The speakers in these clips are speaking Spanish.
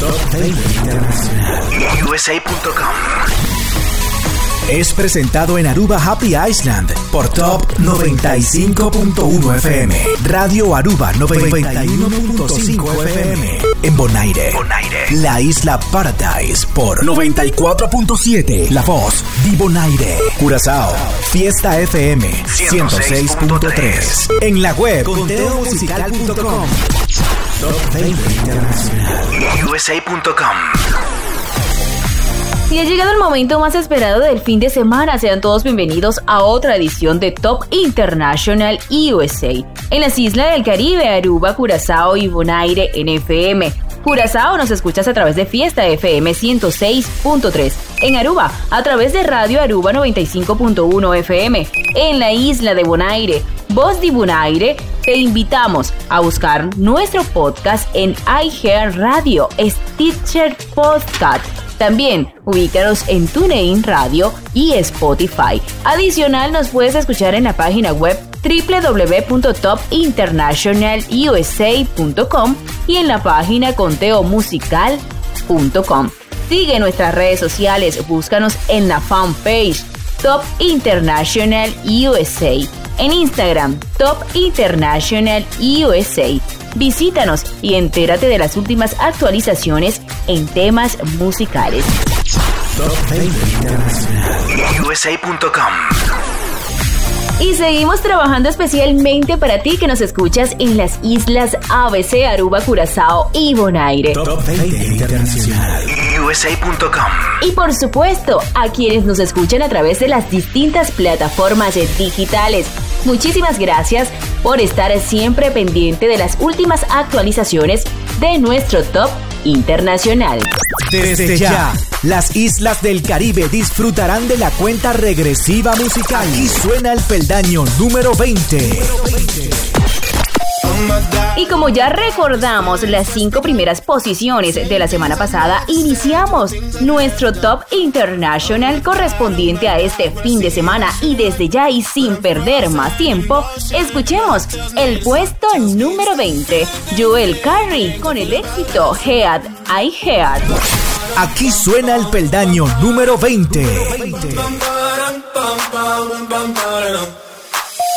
Top 20 Internacional. USA.com es presentado en Aruba Happy Island por Top 95.1 FM, Radio Aruba 91.5 FM, en Bonaire, Bonaire, la isla Paradise por 94.7, La Voz, Di Bonaire, Curazao, Fiesta FM 106.3, en la web. Conteomusical.com. Top 20 Internacional. USA.com y ha llegado el momento más esperado del fin de semana. Sean todos bienvenidos a otra edición de Top International USA. En las islas del Caribe, Aruba, Curazao y Bonaire en FM. Curazao nos escuchas a través de Fiesta FM 106.3. En Aruba, a través de Radio Aruba 95.1 FM. En la isla de Bonaire, Voz de Bonaire, te invitamos a buscar nuestro podcast en iHeart Radio, Stitcher Podcast también ubícanos en TuneIn Radio y Spotify. Adicional, nos puedes escuchar en la página web www.topinternationalusa.com y en la página conteomusical.com. Sigue nuestras redes sociales, búscanos en la fanpage Top International USA, en Instagram Top International USA Visítanos y entérate de las últimas actualizaciones en temas musicales. Y seguimos trabajando especialmente para ti que nos escuchas en las islas ABC, Aruba, Curazao y Bonaire. Top 20 Internacional. USA.com. Y por supuesto, a quienes nos escuchan a través de las distintas plataformas digitales Muchísimas gracias por estar siempre pendiente de las últimas actualizaciones de nuestro top internacional. Desde ya, las islas del Caribe disfrutarán de la cuenta regresiva musical. Y suena el peldaño número 20. Y como ya recordamos las cinco primeras posiciones de la semana pasada, iniciamos nuestro Top International correspondiente a este fin de semana y desde ya y sin perder más tiempo, escuchemos el puesto número 20, Joel Carey con el éxito Head I Head. Aquí suena el peldaño número 20.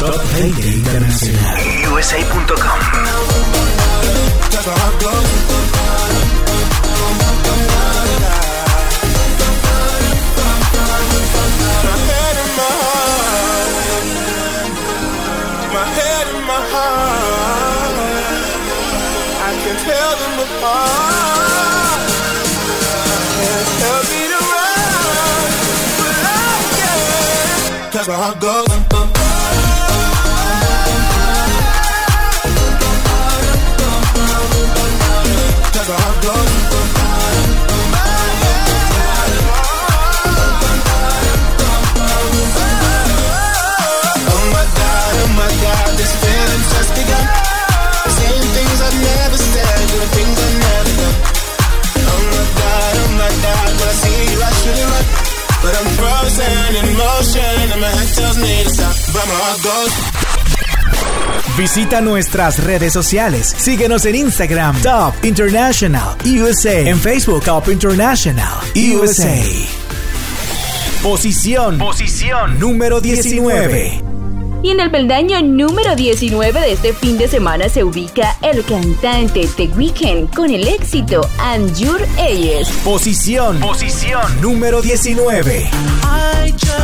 Top 20 Internacional. USA.com. that's where I go. Oh my God, oh my God, this feeling's just begun. Saying things I've never said, doing things I've never done. Oh my God, oh my God, I see. But I'm frozen in motion Visita nuestras redes sociales. Síguenos en Instagram, Top International USA. En Facebook, Top International USA. Posición. Posición. Número 19. Y en el peldaño número 19 de este fin de semana se ubica el cantante The Weeknd con el éxito And Your Ages. Posición. Posición. Número 19. I just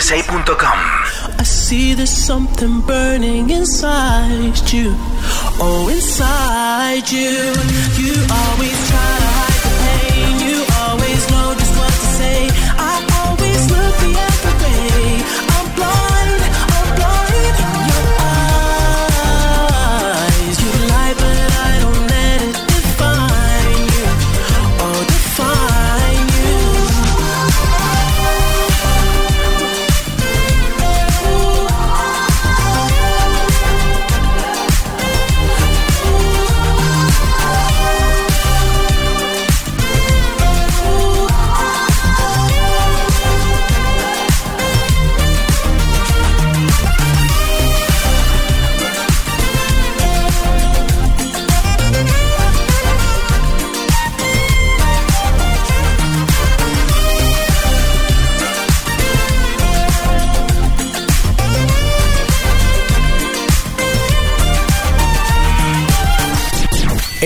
Internacional. USA.com. I see there's something burning inside you. Oh, inside you. You always try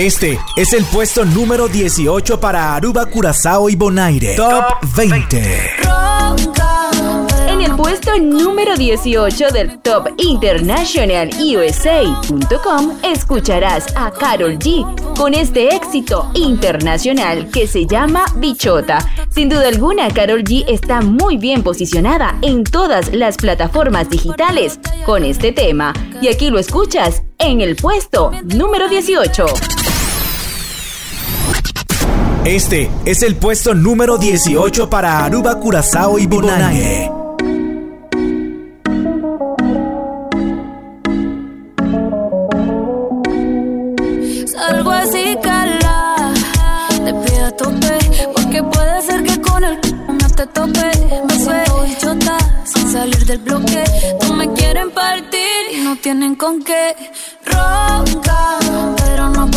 Este es el puesto número 18 para Aruba, Curazao y Bonaire. Top 20. En el puesto número 18 del Top International USA.com escucharás a Carol G con este éxito internacional que se llama Bichota. Sin duda alguna, Carol G está muy bien posicionada en todas las plataformas digitales con este tema. Y aquí lo escuchas en el puesto número 18. Este es el puesto número 18 para Aruba, Curazao y Bonaire. Salgo así, cala. Te pido a tope. Porque puede ser que con el no te tope. Me siento chota sin salir del bloque. No me quieren partir y no tienen con qué. Ronca, pero no puedo.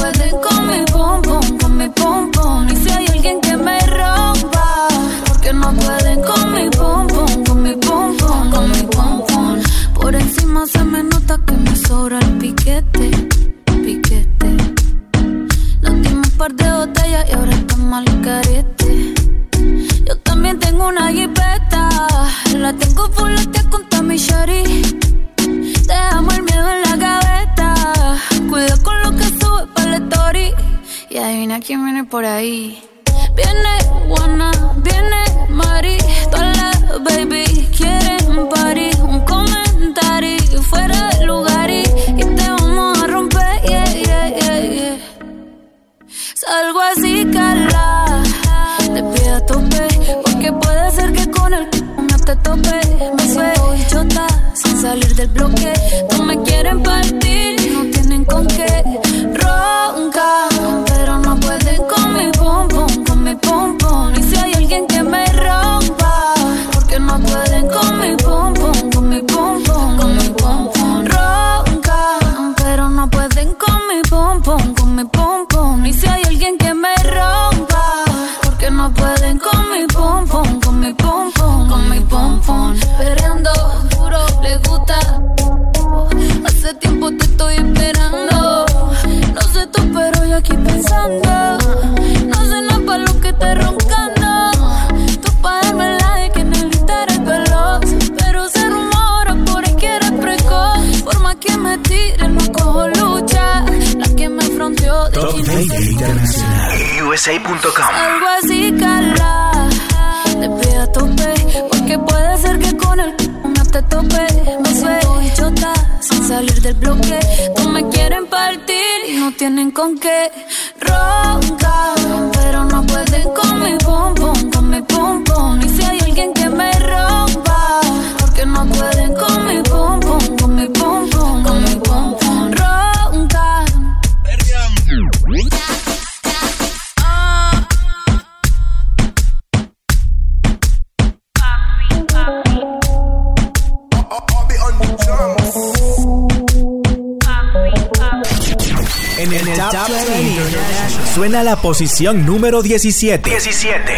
posición número 17. 17.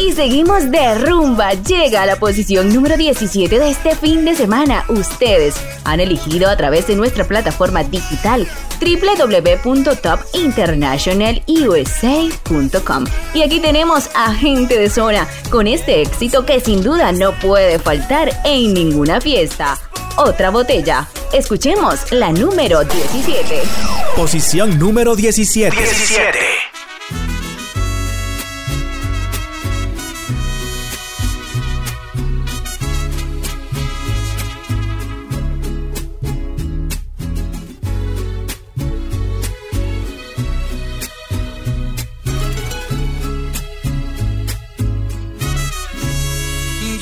Y seguimos de rumba. Llega a la posición número 17 de este fin de semana. Ustedes han elegido a través de nuestra plataforma digital www.topinternationalusa.com. Y aquí tenemos a Gente de Zona con este éxito que sin duda no puede faltar en ninguna fiesta. Otra botella. Escuchemos la número 17. Posición número 17. 17.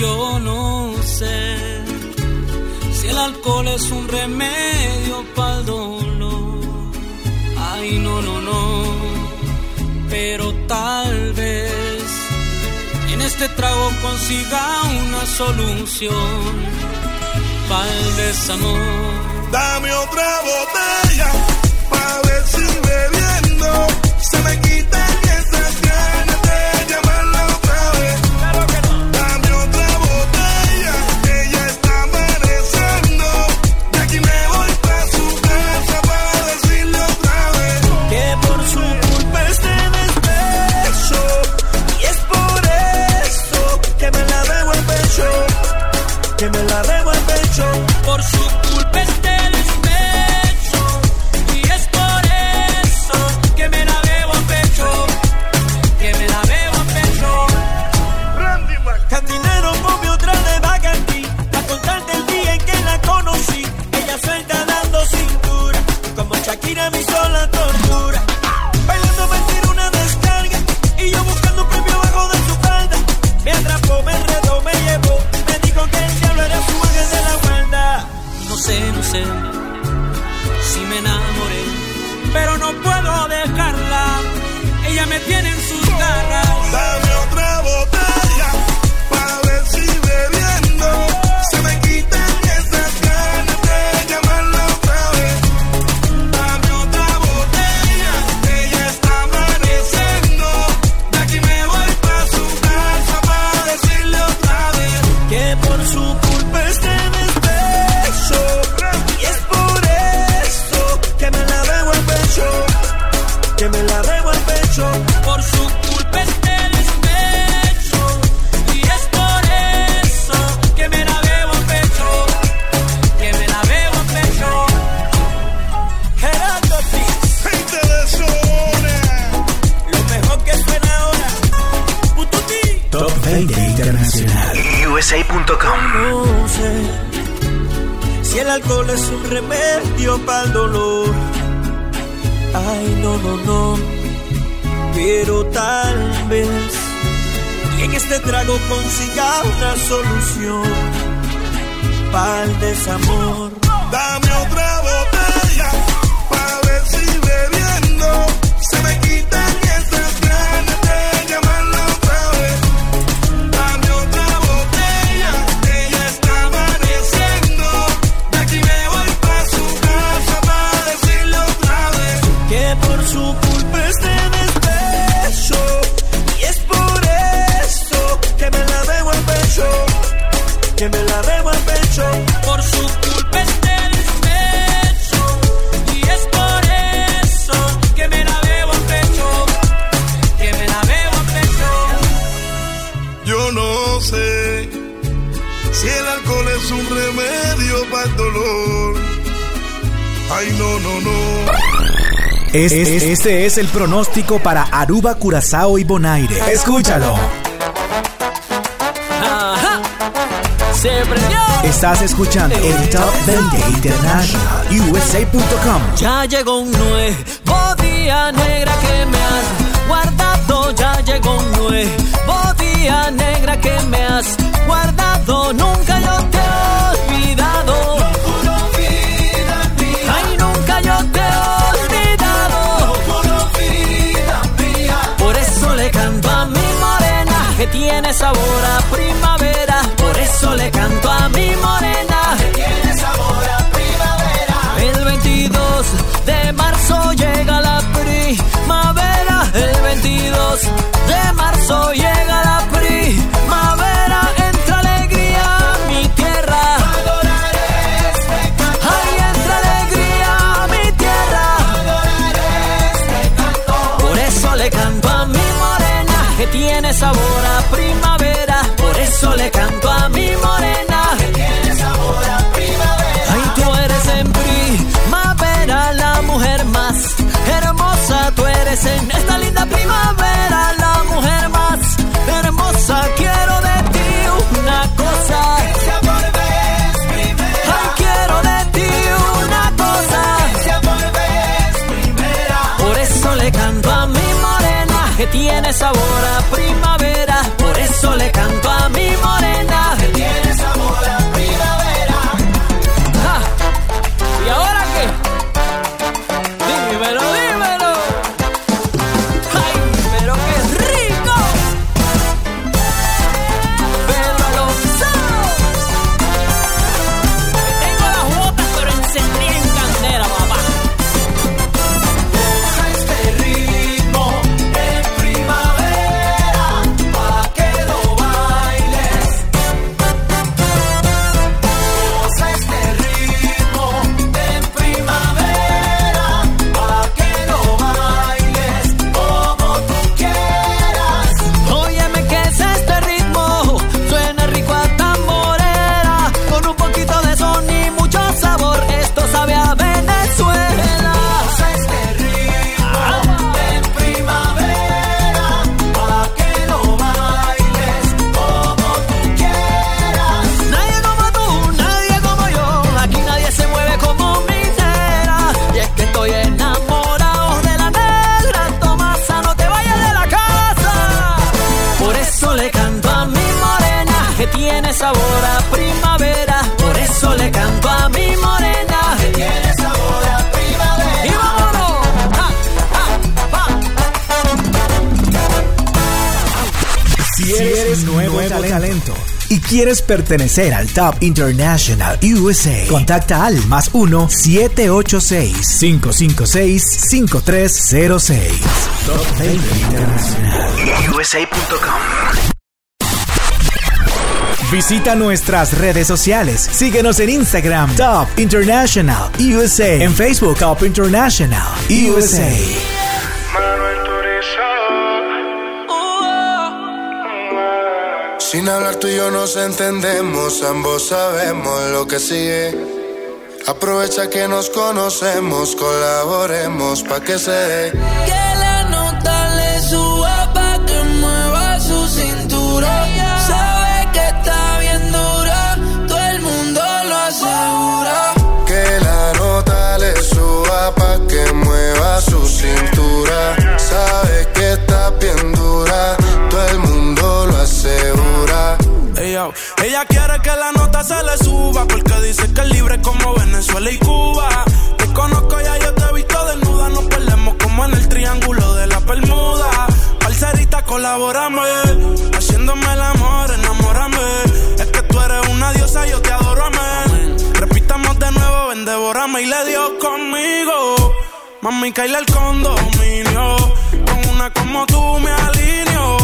Yo no sé si el alcohol es un remedio para el dolor ay no, no, no, pero tal vez en este trago consiga una solución para el desamor. Dame otra botella, para ver bebiendo se me quita. Es el pronóstico para Aruba, Curazao y Bonaire. Escúchalo. Ajá Se prendió Estás escuchando el Top 20 International USA.com. Ya llegó un nuevo día negra que me has guardado. Ya llegó un nuevo día negra que me has guardado. Nunca yo te tiene sabor a primavera. Por eso le canto a mi morena que tiene sabor a primavera. El 22 de marzo llega la primavera. El 22 sabor a primavera. Por eso le tiene sabor a primavera. Por eso le canto quieres pertenecer al Top International USA, contacta al más 1-786-556-5306. Top 20 International USA.com. Visita nuestras redes sociales. Síguenos en Instagram, Top International USA. En Facebook, Top International USA. Sin hablar tú y yo nos entendemos, ambos sabemos lo que sigue. Aprovecha que nos conocemos, colaboremos pa' que se dé. Que la nota le suba pa' que mueva su cintura. Sabe que está bien dura, todo el mundo lo asegura. Que la nota le suba pa' que mueva su cintura. Sabe que está bien dura se le suba porque dice que es libre como Venezuela y Cuba. Te conozco ya yo te he visto desnuda, nos perdemos como en el triángulo de la Bermuda. Parcerita, colaborame, haciéndome el amor, enamórame. Es que tú eres una diosa, yo te adoro, amén. Repitamos de nuevo, ven, devórame y le dio conmigo. Mami, caíle al condominio. Con una como tú me alineo.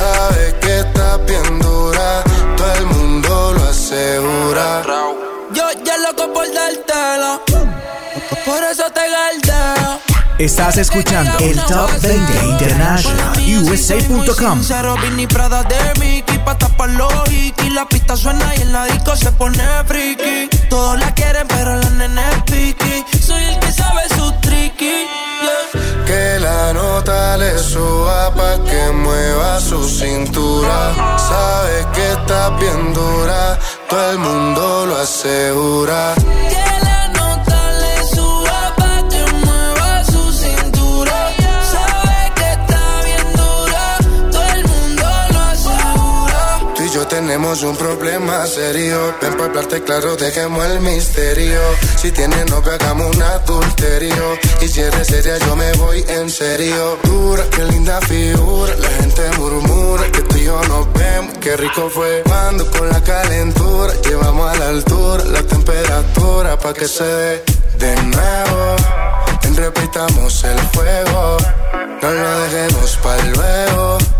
Sabe que está bien dura, todo el mundo lo asegura. Yo ya loco por dártela. Por eso te galdeo. Estás escuchando el Top 20 International USA.com. Cero Vinny Prada de Mickey pa' tapar los hikis. La pista suena y en la disco se pone friki. Todos la quieren pero la nene es piqui. Soy el que sabe su la nota le suba pa' que mueva su cintura. Sabe que está bien dura, todo el mundo lo asegura. Tenemos un problema serio. Ven para hablarte claro, dejemos el misterio. Si tienes novio, hagamos un adulterio. Y si eres seria, yo me voy en serio. Dura, qué linda figura. La gente murmura que tú y yo nos vemos. Qué rico fue cuando con la calentura llevamos a la altura la temperatura pa' que se dé de nuevo. Repitamos el juego. No lo dejemos para luego.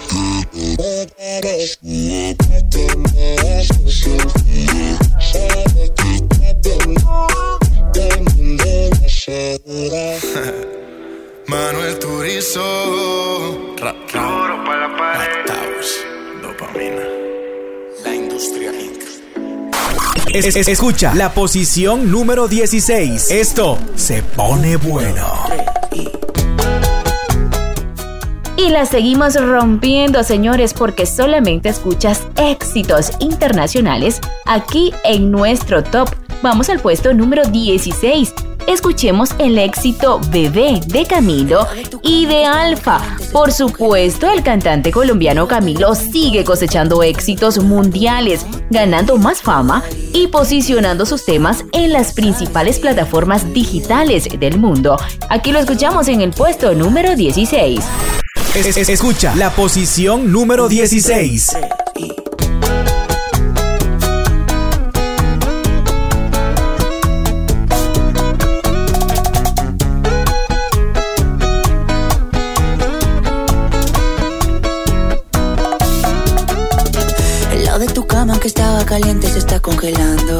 Manuel Turizo. Duro pa' la pared. Dopamina. La industria Inc. Es- es- escucha la posición número 16. Esto se pone bueno. Y la seguimos rompiendo, señores, porque solamente escuchas éxitos internacionales aquí en nuestro top. Vamos al puesto número 16. Escuchemos el éxito Bebé de Camilo y de Alfa. Por supuesto, el cantante colombiano Camilo sigue cosechando éxitos mundiales, ganando más fama y posicionando sus temas en las principales plataformas digitales del mundo. Aquí lo escuchamos en el puesto número 16. Es- es- escucha la posición número 16. El lado de tu cama que estaba caliente se está congelando.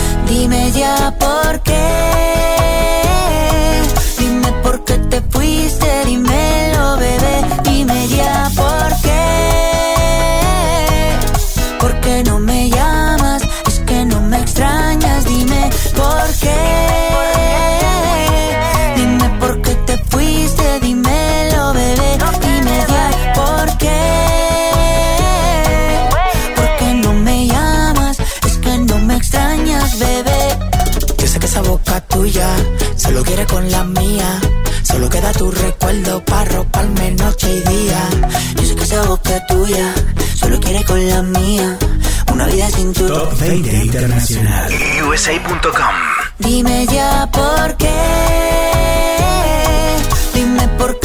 Dime ya por qué. Dime por qué te fuiste, dímelo, boca tuya solo quiere con la mía. Una vida sin tu Top 20 Internacional. USA.com. Dime ya por qué. Dime por qué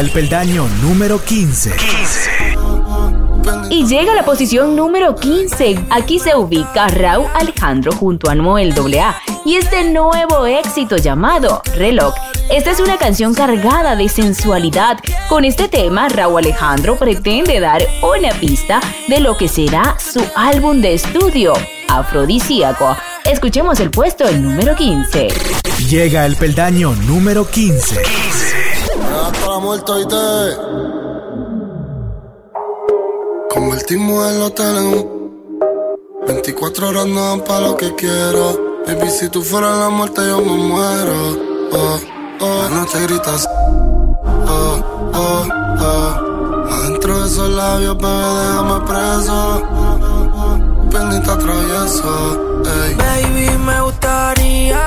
El peldaño número 15. Y llega a la posición número 15. Aquí se ubica Raúl Alejandro junto a Noel AA y este nuevo éxito llamado Reloj. Esta es una canción cargada de sensualidad. Con este tema, Raúl Alejandro pretende dar una pista de lo que será su álbum de estudio, Afrodisíaco. Escuchemos el puesto el número 15. Llega el peldaño número 15. Hasta la muerte y te convertimos el hotel en un 24 horas no dan pa' lo que quiero. Baby, si tú fueras la muerte, yo me muero. Oh, oh, la noche gritas. Oh, oh, oh. Adentro de esos labios, bebé, déjame preso. Bendita travieso. Baby, me gustaría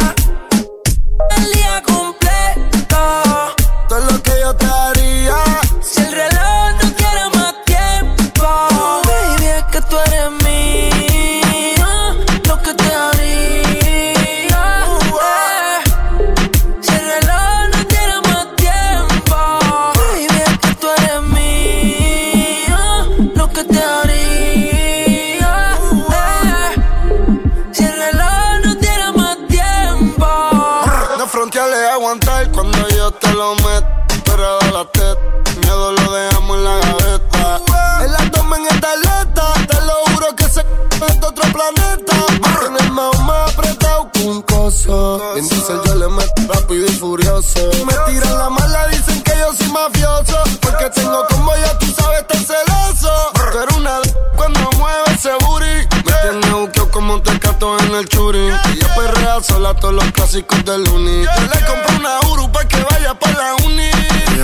y. Me tiran la mala, dicen que yo soy mafioso. Porque tengo como ya tú sabes, tan celoso. Tú eres una d- cuando mueve ese booty. Me tiene buqueo como un tecato en el churi. Y yo perrea sola todos los clásicos del uni. Yo le compré una Uru pa' que vaya pa' la uni.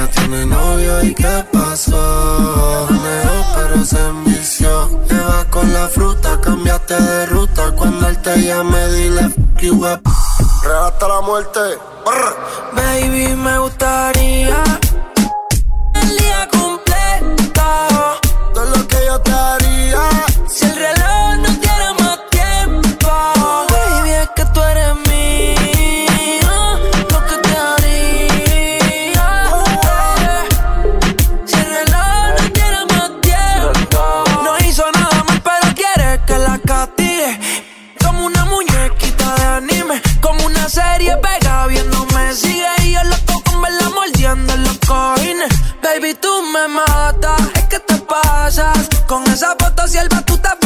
Tiene novio y qué pasó. Neo, pero se envició. Lleva con la fruta, cambiaste de ruta. Cuando él te llame, dile you up. Real hasta la muerte. Brr. Baby, me gustaría el día completo. Todo lo que yo te haría. Si el reloj serie pegada viéndome sigue y yo loco con verla mordiendo en los cojines. Baby, tú me matas, es que te pasas. Con esa foto si el batuta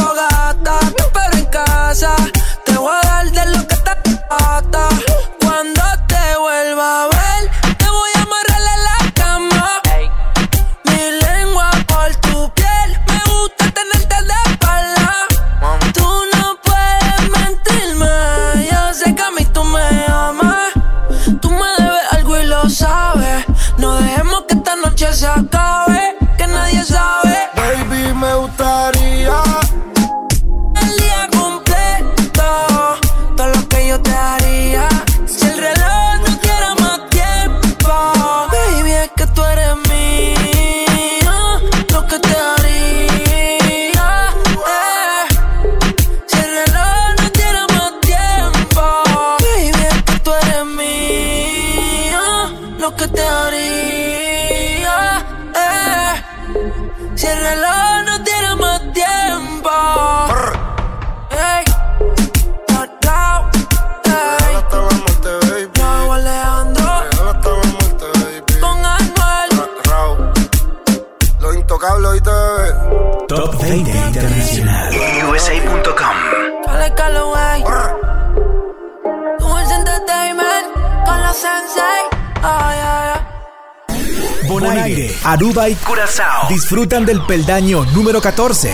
disfrutan del peldaño número 14.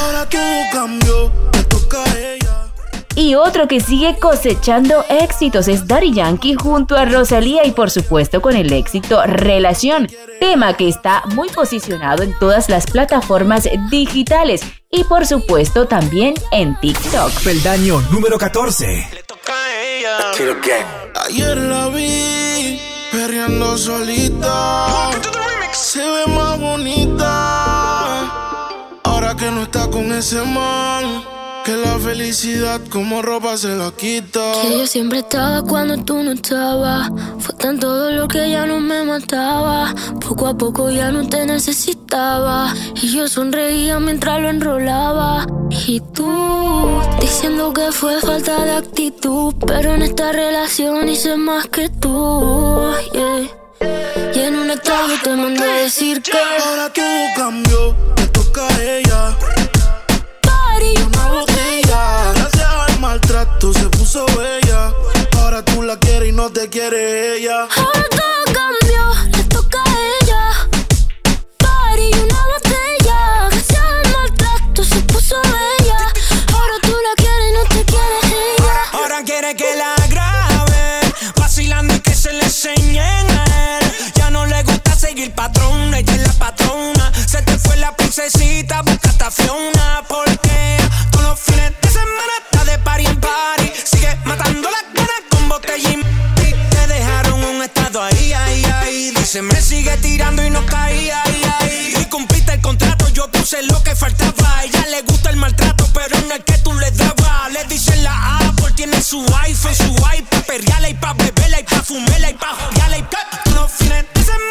Ahora todo cambió, me toca a ella. Y otro que sigue cosechando éxitos es Daddy Yankee junto a Rosalía y por supuesto con el éxito Relación, tema que está muy posicionado en todas las plataformas digitales y por supuesto también en TikTok. Peldaño número 14. Ayer la vi perreando solita. Se ve más bonita. Ahora que no está con ese man. Que la felicidad como ropa se la quita. Que yo siempre estaba cuando tú no estabas. Fue tan todo lo que ya no me mataba. Poco a poco ya no te necesitaba. Y yo sonreía mientras lo enrolaba. Y tú diciendo que fue falta de actitud. Pero en esta relación hice más que tú. yeah. Y en un estado te mandé a decir que. Ahora todo cambió, me toca a ella. Party. Una botella. Gracias al maltrato se puso bella. Ahora tú la quieres y no te quiere ella. Ahora princesita, busca a Fiona. Porque todos los fines de semana está de party en party. Sigue matando las ganas con m- Te dejaron un estado ahí, ahí, ahí. Dice, me sigue tirando y no caía, ahí, ahí. Y cumpliste el contrato, yo puse lo que faltaba. A ella le gusta el maltrato, pero no es que tú le dabas. Le dicen la Apple, tiene su iPhone, su iPad, perreala y pa' beberla y pa' fumarla y pa' jodearla y pa' todos los fines de semana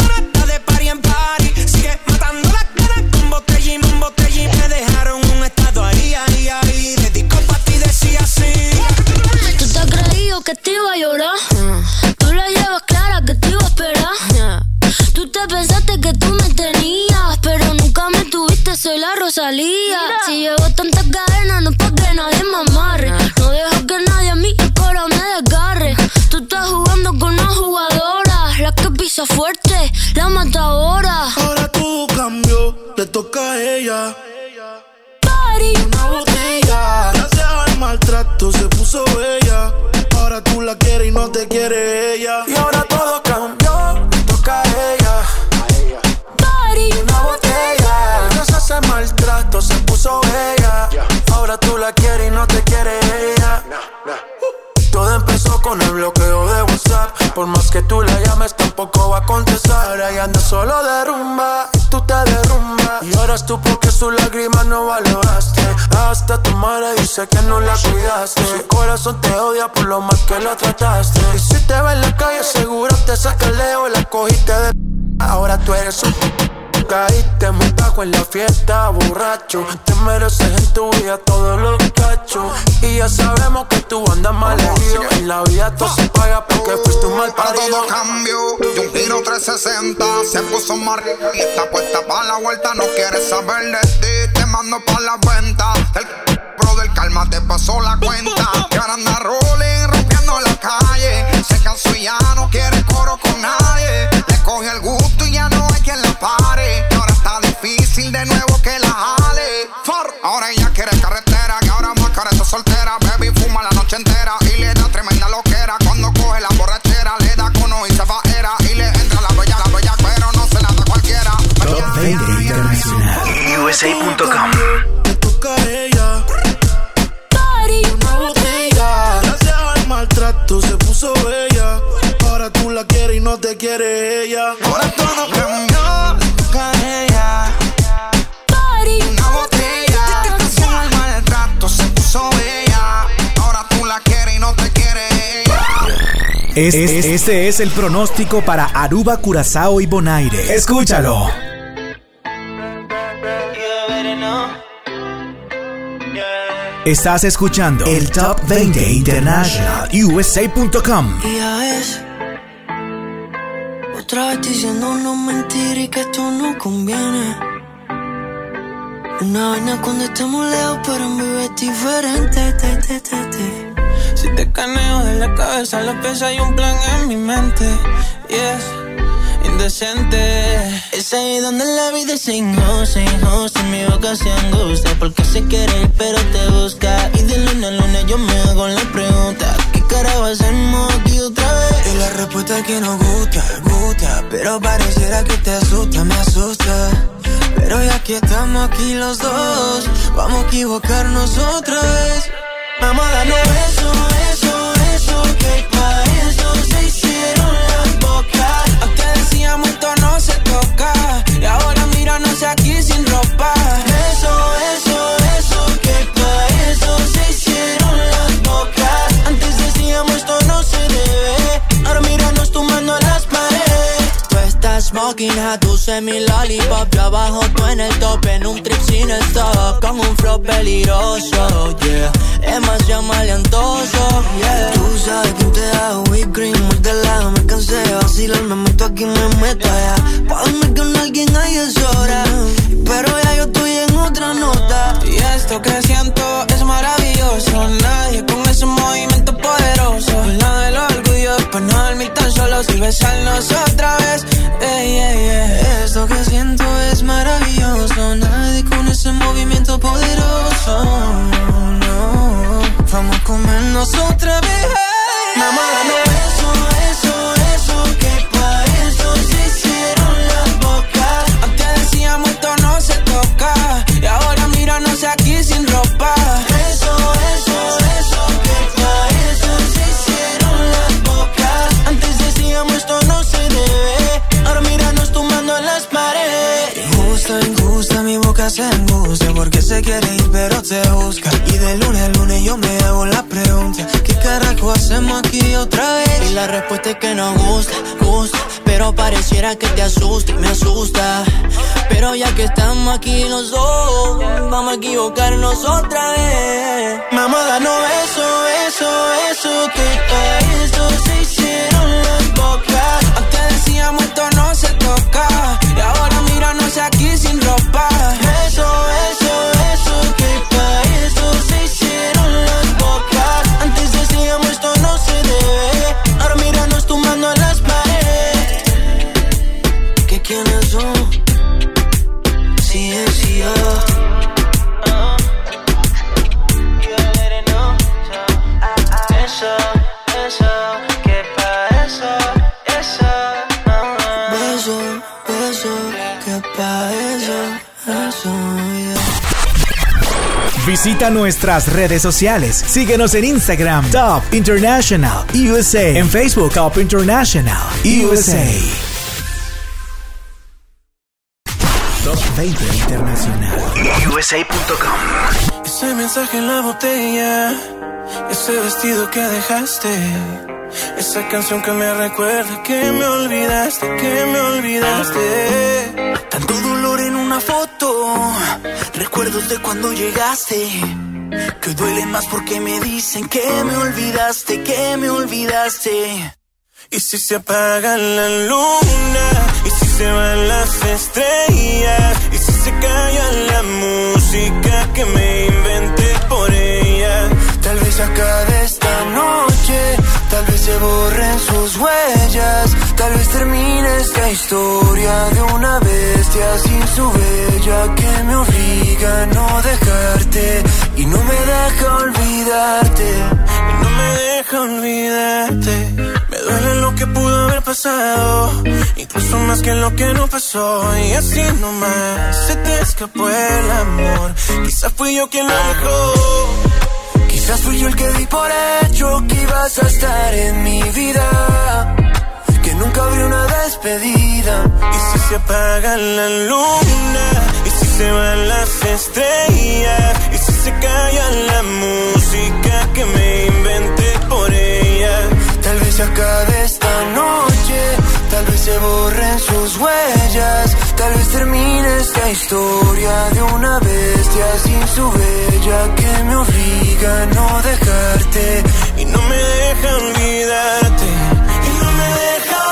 te iba a llorar. Tú la llevas clara que te iba a esperar. Tú te pensaste que tú me tenías, pero nunca me tuviste, soy la Rosalía. Si llevo tantas cadenas, no es pa' que nadie me amarre. No dejo que nadie a mí el coro me desgarre. Tú estás jugando con una jugadora, la que pisa fuerte, la matadora. Ahora todo cambió, le toca a ella. Party. Una botella. Gracias al maltrato se puso bella. La quieres y no te quiere ella. Y ahora todo cambió, toca a ella. Party. Una botella. Gracias al maltrato se puso bella. Ahora tú la quieres y no te quiere ella. Todo empezó con el bloqueo de WhatsApp. Por más que tú la llames, tampoco va a contestar. Ahora ya anda solo de rumba y tú porque sus lágrimas no valoraste. Hasta tu madre dice que no la cuidaste. Su corazón te odia por lo mal que la trataste. Y si te ve en la calle, seguro te saca el leo. La cogiste de. Ahora tú eres un. Caíste muy bajo en la fiesta, borracho. Te mereces en tu vida todos los cachos. Y ya sabemos que tú andas mal herido. En la vida todo se paga porque fuiste un mal Para parido. todo cambio, y un giro 360 Se puso más y está puesta para la vuelta No quiere saber de ti, te mando pa' la venta El brother calma te pasó la cuenta Y ahora anda rolling, la calle. Se cansó y ya no quiere coro con nadie. Le coge el gusto y ya no hay quien la pare. Y ahora está difícil de nuevo que la jale. For. Ahora ella quiere carretera, que ahora más cara está soltera. Baby fuma la noche entera y le da tremenda loquera. Cuando coge la borrachera, le da cono y se va era. Y le entra la bella, la bella, pero no se la da cualquiera. USA.com te quiere ella. Ahora todo cambió con ella. Una botella con el maltrato se puso bella. Ahora tú la quieres y no te quiere ella. Es- es- este es el pronóstico para Aruba, Curazao y Bonaire. Escúchalo. Estás escuchando el Top 20 International USA.com. Y es Otra vez diciendo no y que esto no conviene Una vaina cuando estamos lejos pero en vivo es diferente te, te, te. Si te caneo de la cabeza a los pies hay un plan en mi mente. Yes, indecente. Es ahí donde la vida es injusta, injusta Mi boca se angustia porque se quiere ir pero te busca Y de luna a luna yo me hago la pregunta ¿Qué carajo hacemos aquí otra vez? Y la respuesta es que nos gusta, gusta. Pero pareciera que te asusta, me asusta. Pero ya que estamos aquí los dos Vamos a equivocarnos otra vez. Vamos a darnos eso, eso, eso Que smoking tu semi lollipop. Yo abajo, tú en el top, en un trip sin stop. Con un flow peligroso, yeah. Demasiado maleantoso, yeah. Tú sabes quién te da whipped cream, muy de lado. Me cansé de vacilar, me meto aquí, me meto allá. Pa' dormir con alguien ahí es hora. Pero ya yo estoy en otra nota. Y esto que siento es maravilloso. Nadie con ese movimiento poderoso. La del orgullo, pues no dormir tan solos y besarnos otra vez. Ey, ey, ey. Esto que siento es maravilloso. Nadie con ese movimiento poderoso. No, vamos a comernos otra vez. Mamá, dame eso, eso, eso. Que pa' eso se hicieron las bocas. Antes decíamos esto no se toca. Míranos aquí sin ropa. Eso, eso, eso. Que pa' eso se hicieron las bocas. Antes decíamos esto no se debe. Ahora míranos tumbando en las paredes. Injusta, injusta, mi boca se angustia porque se quiere ir pero te busca. Y de lunes a lunes yo me hago la pregunta. ¿Qué carajo hacemos aquí otra vez? Y la respuesta es que nos gusta, gusta. Pero pareciera que te asusta y me asusta. Pero ya que estamos aquí los dos, vamos a equivocarnos otra vez. Mamá, danos eso, eso, eso. Que pa' eso se hicieron las bocas. Antes decíamos esto no se toca. Y ahora míranos aquí sin ropa. Visita nuestras redes sociales. Síguenos en Instagram, Top International USA. En Facebook, Top International USA. Top 20 Internacional USA.com. Ese mensaje en la botella, ese vestido que dejaste, esa canción que me recuerda que me olvidaste, que me olvidaste. Tanto dolor en una foto, recuerdos de cuando llegaste. Que duele más porque me dicen que me olvidaste, que me olvidaste. Y si se apaga la luna, y si se van las estrellas, y si se calla la música que me inventé por ella. Tal vez acabe esta noche, tal vez se borren sus huellas, tal vez termine esta historia de una bestia sin su bella que me obliga a no dejarte y no me deja olvidarte. Y no me deja olvidarte. Duele lo que pudo haber pasado, incluso más que lo que no pasó. Y así nomás se te escapó el amor. Quizás fui yo quien lo dejó. Quizás fui yo el que di por hecho que ibas a estar en mi vida. Que nunca habría una despedida. Y si se apaga la luna, y si se van las estrellas, y si se calla la música que me inventé por ella. Se acabe esta noche, tal vez se borren sus huellas, tal vez termine esta historia de una bestia sin su bella que me obliga a no dejarte. Y no me deja olvidarte. y no me deja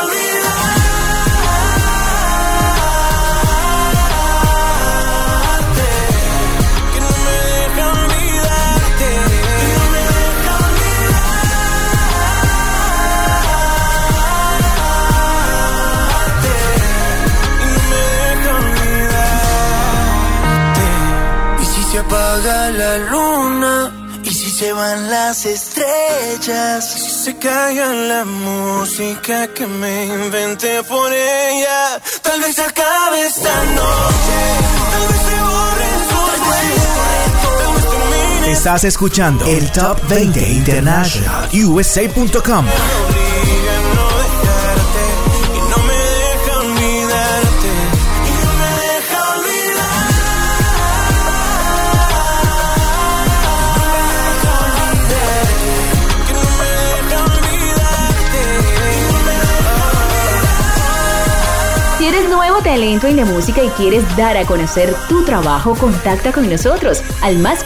van las estrellas, Si se calla la música que me inventé por ella, tal vez acabe esta noche, tal vez se borren sus huellas, tal vez termine Estás escuchando el Top 20 International USA.com. talento en la música y quieres dar a conocer tu trabajo, contacta con nosotros al más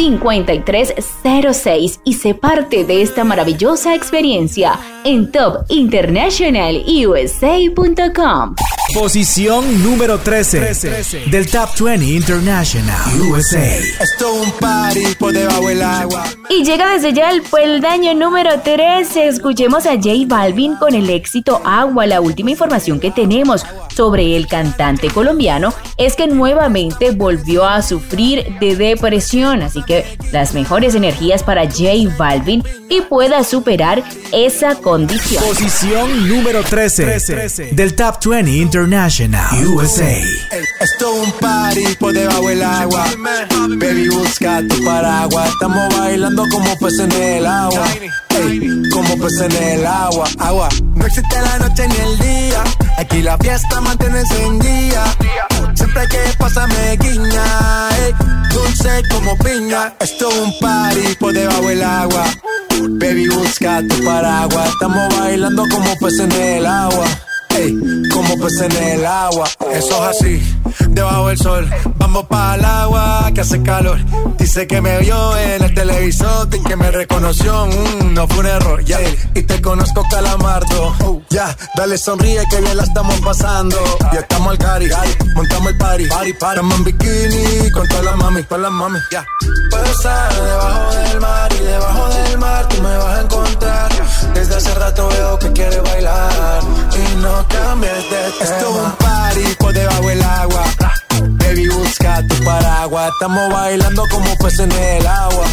1-786-556-5306 y sé parte de esta maravillosa experiencia en topinternationalusa.com. Posición número 13 del Top 20 International USA. Esto es un party por debajo del agua. Y llega desde ya el peldaño número 13. Escuchemos a J Balvin con el éxito Agua. La última información que tenemos sobre el cantante colombiano es que nuevamente volvió a sufrir de depresión. Así que las mejores energías para J Balvin y pueda superar esa condición. Posición número 13 del Top 20 International USA. Esto es un party por debajo del agua. Baby, busca tu paraguas. Estamos bailando como peces en el agua. Como peces en el agua. Agua. No existe la noche ni el día. Aquí la fiesta mantiene encendida. Siempre que pasa me guiña. ey, dulce como piña. Esto es un party por debajo del agua. Baby, busca tu paraguas. Estamos bailando como peces en el agua. Ey, como peces en el agua. Eso es así, debajo del sol. Vamos para el agua que hace calor. Dice que me vio en el televisor y que me reconoció. Mm, no fue un error, ya. Y te conozco, calamardo. Oh, ya, dale sonríe que bien la estamos pasando. Ya estamos al cari, montamos el party. party, party. Estamos en bikini con todas las mami, con las mami. Ya. Puedo estar debajo del mar y debajo del mar tú me vas a encontrar. Desde hace rato veo que quieres bailar y no cambies de tema. Esto es un party por debajo del agua. Baby, busca tu paraguas. Estamos bailando como peces en el agua.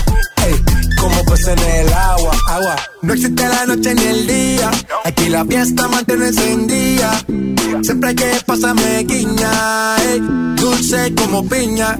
Ey, como peces en el agua, agua. No existe la noche ni el día. Aquí la fiesta mantiene encendida. Siempre que pasa me guiña. ey, dulce como piña.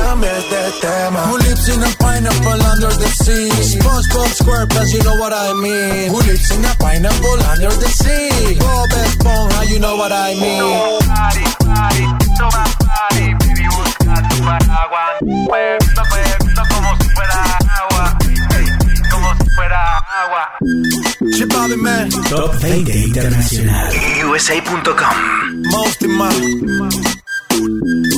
cambies de tema. Who lives in a pineapple under the sea? SpongeBob SquarePants, you know what I mean. Who lives in a pineapple under the sea? Bob Esponja, you know what I mean. Party, party, toma party, baby, busca tu paraguas. Puesto, puesto como si fuera agua, como si fuera agua. Man. Top 20 Internacional. USA.com. Most in my.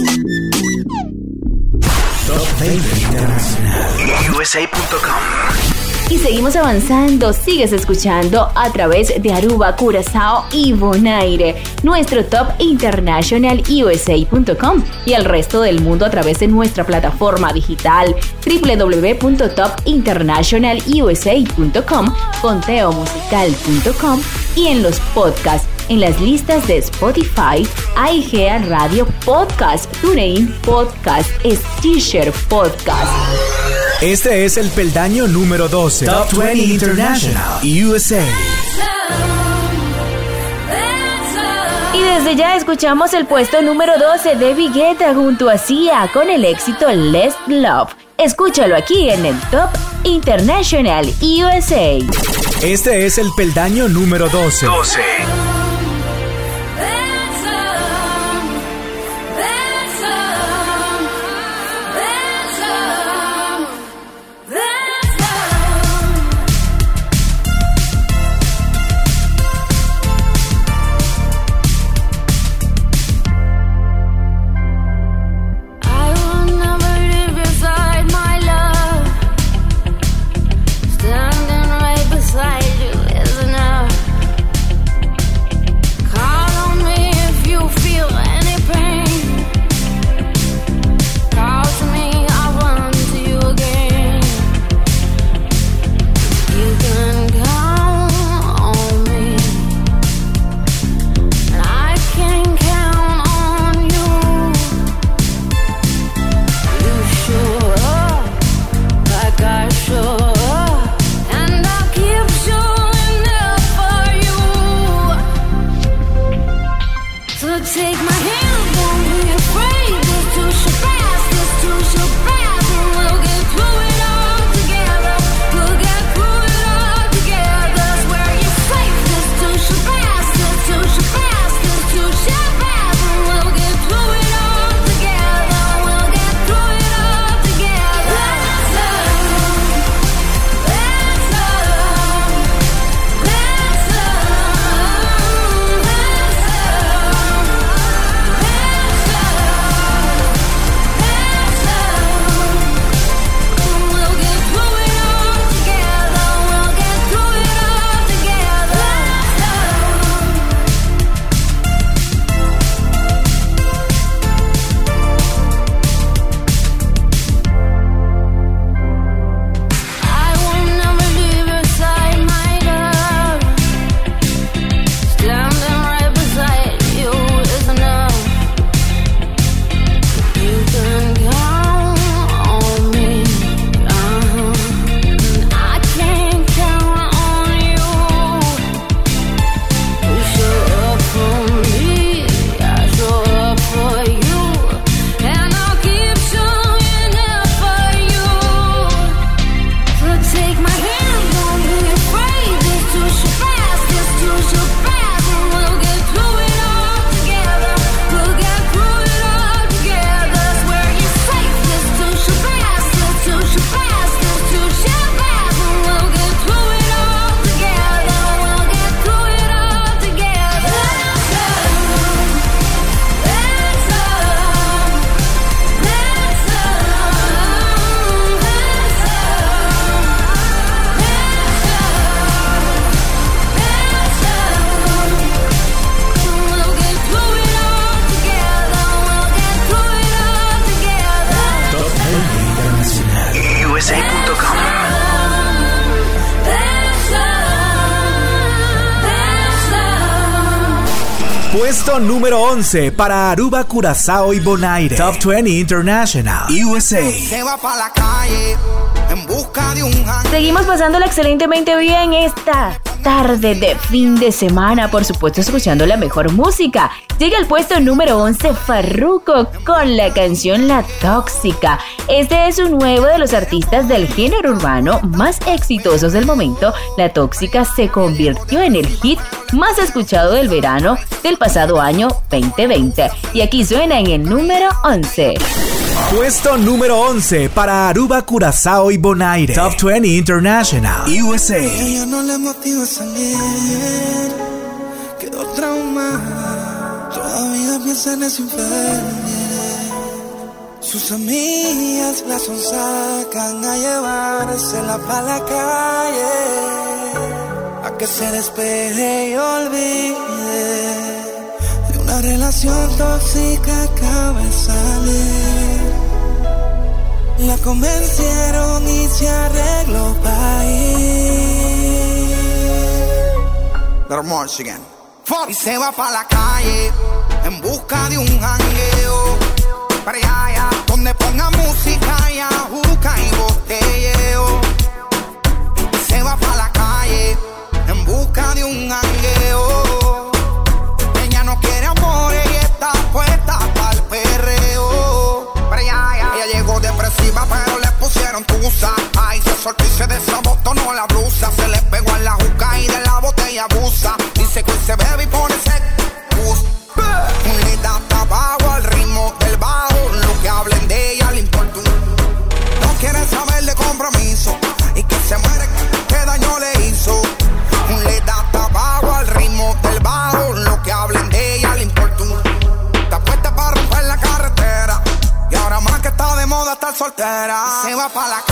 Top 20 Internacional. USA.com. Y seguimos avanzando, sigues escuchando a través de Aruba, Curazao y Bonaire, nuestro top international USA.com y el resto del mundo a través de nuestra plataforma digital www.topinternationalusa.com, conteomusical.com y en los podcasts en las listas de Spotify, AIGEA Radio Podcast, TuneIn Podcast, Stitcher Podcast. Este es el peldaño número 12. Top 20 International USA. Y desde ya escuchamos el puesto número 12 de Vigueta junto a Sia con el éxito Let's Love. Escúchalo aquí en el Top International USA. Este es el peldaño número 12. 12. Puesto número 11 para Aruba, Curazao y Bonaire. Top 20 International USA. Se va para la calle en busca de un Seguimos pasándola excelentemente bien esta tarde de fin de semana, por supuesto escuchando la mejor música. Llega al puesto número 11 Farruko con la canción La Tóxica. Este es un nuevo de los artistas del género urbano más exitosos del momento. La Tóxica se convirtió en el hit más escuchado del verano del pasado año 2020. Y aquí suena en el número 11. Puesto número 11 para Aruba, Curazao y Bonaire. Top 20 International USA. Ella no le motiva salir, quedó traumada. Todavía piensa en ese infiel. Sus amigas la sonsacan a llevársela para la calle, que se despeje y olvide de una relación tóxica que acaba de salir. La convencieron y se arregló para ir. Y se va para la calle en busca de un jangueo. Para allá, donde ponga música y y botelleo. Y se va para la calle busca de un jangueo. Ella no quiere amor, ella está puesta para el perreo. Ella, ella, ella llegó depresiva, pero le pusieron tusa. Ay, se soltó y se para la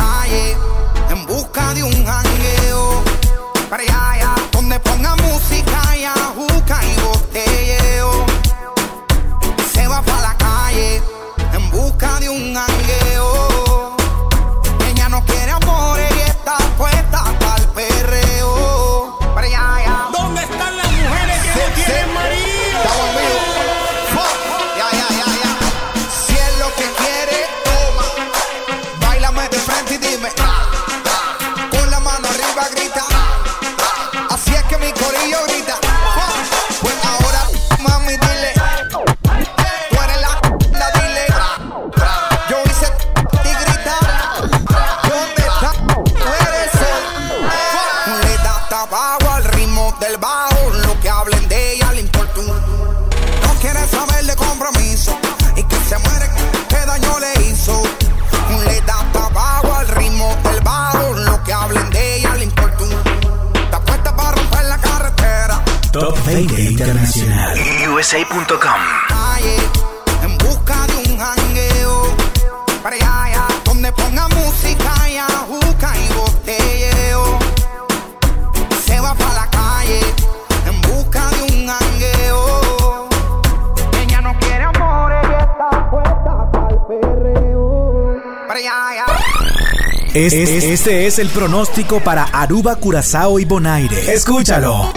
el pronóstico para Aruba, Curazao y Bonaire. Escúchalo.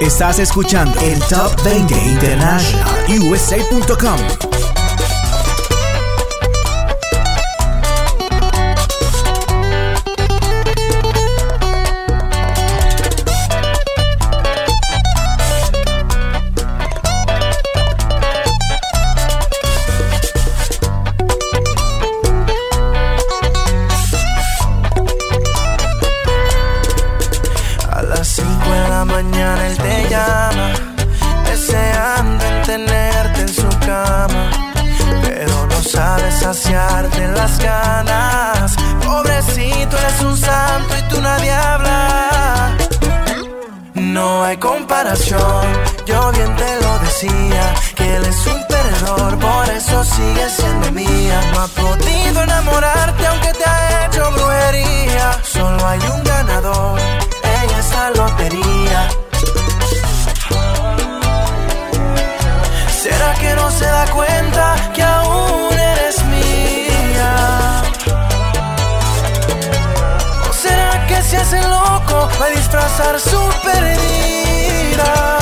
Estás escuchando el Top 20 International USA.com. Yo bien te lo decía, que él es un perdedor, por eso sigue siendo mía. No ha podido enamorarte aunque te ha hecho brujería. Solo hay un ganador en esta lotería. ¿Será que no se da cuenta que aún eres mía? ¿O será que se hace loco va a disfrazar su pérdida? tirar.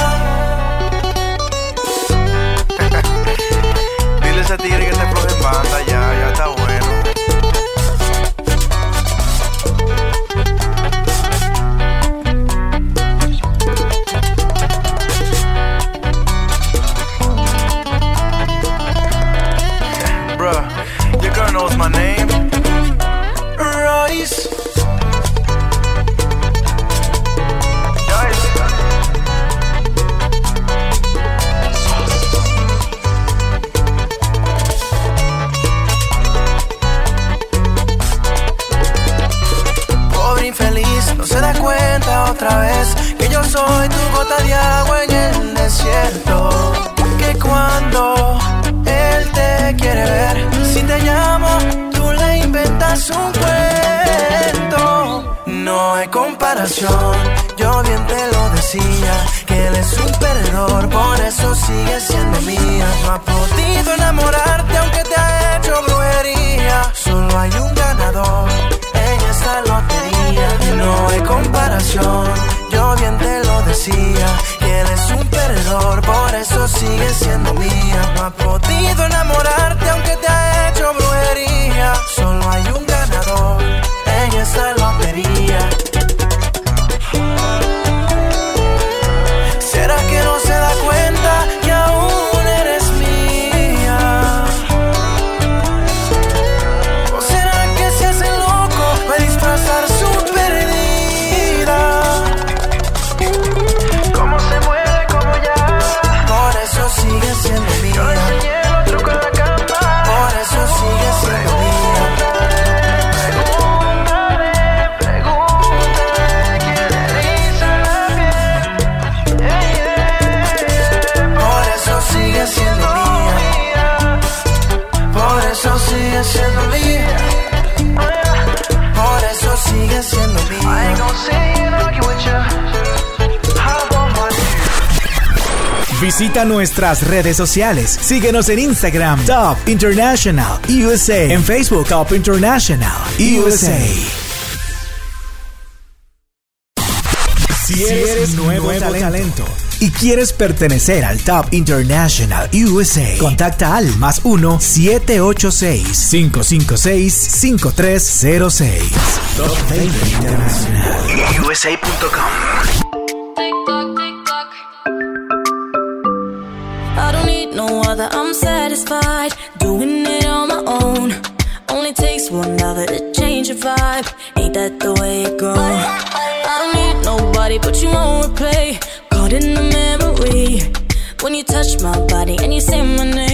redes sociales. Síguenos en Instagram, Top International USA. En Facebook, Top International USA. Si eres nuevo, talento, y quieres pertenecer al Top International USA, contacta al más 1-786-556-5306. Top International USA.com But I'm satisfied. Doing it on my own. Only takes one other to change a vibe. Ain't that the way it goes? I don't need nobody, but you won't replay. Caught in the memory. When you touch my body and you say my name.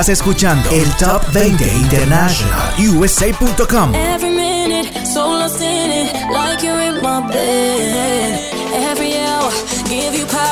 Estás escuchando el Top 20 International USA.com. Every minute, so lost in it, like you're in my bed. Every hour, give you power.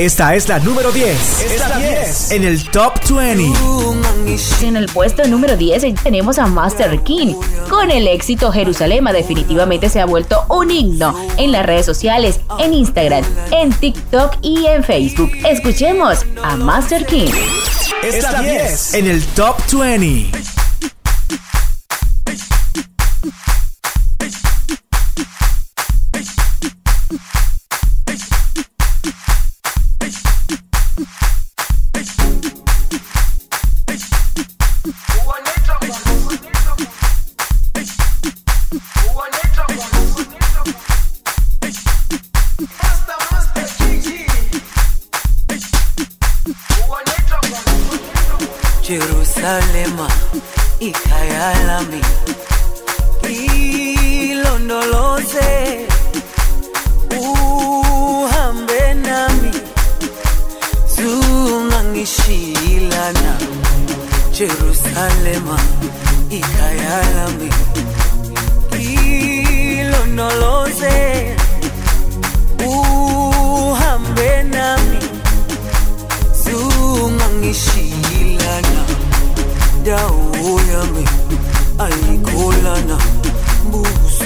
Esta es la número 10. Esta, 10. en el Top 20. En el puesto número 10 tenemos a Master King. Con el éxito, Jerusalema definitivamente se ha vuelto un himno en las redes sociales, en Instagram, en TikTok y en Facebook. Escuchemos a Master King. Esta 10 en el Top 20.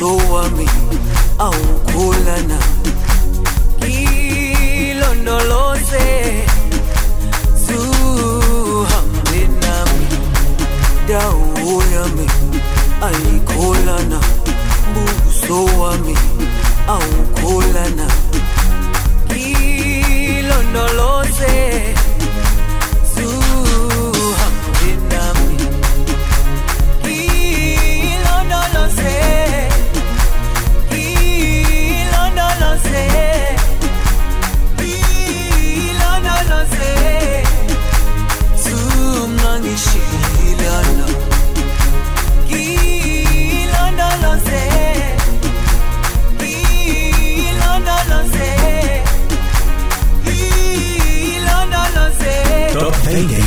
Buso wami awukholana ilondoloze zuhambe nami. Dawo yami ayikholana buso wami awukholana ilondoloze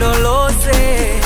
wami awukholana ilondoloze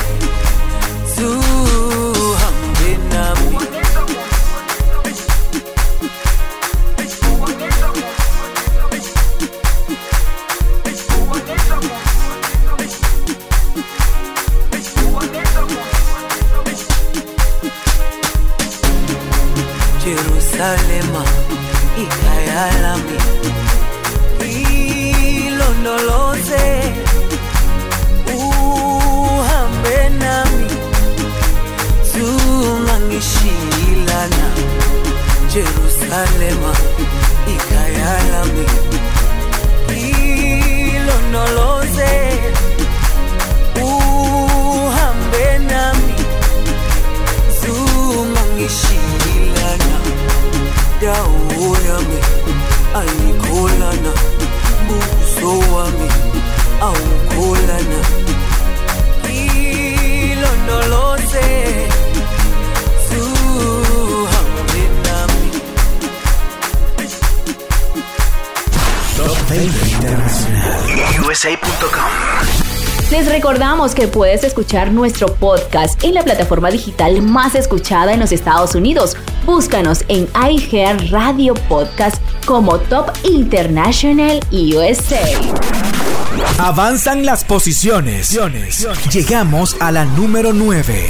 recordamos que puedes escuchar nuestro podcast en la plataforma digital más escuchada en los Estados Unidos. Búscanos en iHeart Radio Podcast como Top International USA. Avanzan las posiciones. Llegamos a la número 9.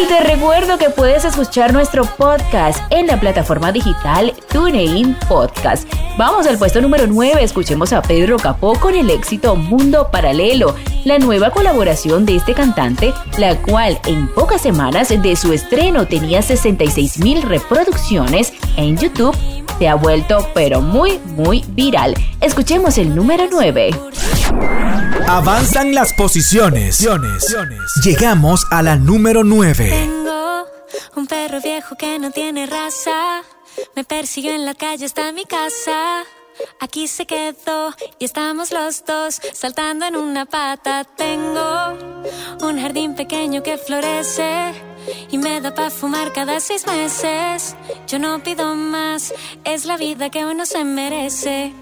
Y te recuerdo que puedes escuchar nuestro podcast en la plataforma digital TuneIn Podcast. Vamos al puesto número 9, escuchemos a Pedro Capó con el éxito Mundo Paralelo, la nueva colaboración de este cantante, la cual en pocas semanas de su estreno tenía 66 mil reproducciones en YouTube, se ha vuelto pero muy muy viral. Escuchemos el número 9. Avanzan las posiciones. Llegamos a la número 9. Tengo un perro viejo que no tiene raza. Me persiguió en la calle hasta mi casa. Aquí se quedó y estamos los dos saltando en una pata. Tengo un jardín pequeño que florece y me da para fumar cada seis meses. Yo no pido más, es la vida que uno se merece.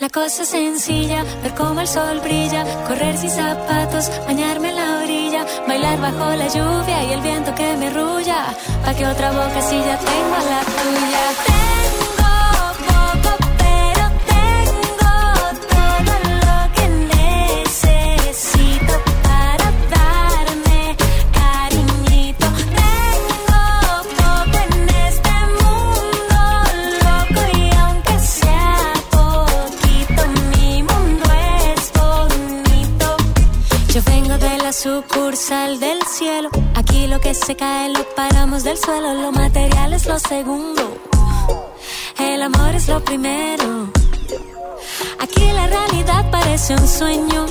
La cosa es sencilla, ver cómo el sol brilla, correr sin zapatos, bañarme en la orilla, bailar bajo la lluvia y el viento que me arrulla, pa' que otra boca si ya tengo la tuya. sucursal del cielo. Aquí lo que se cae lo paramos del suelo. Lo material es lo segundo. El amor es lo primero. Aquí la realidad parece un sueño.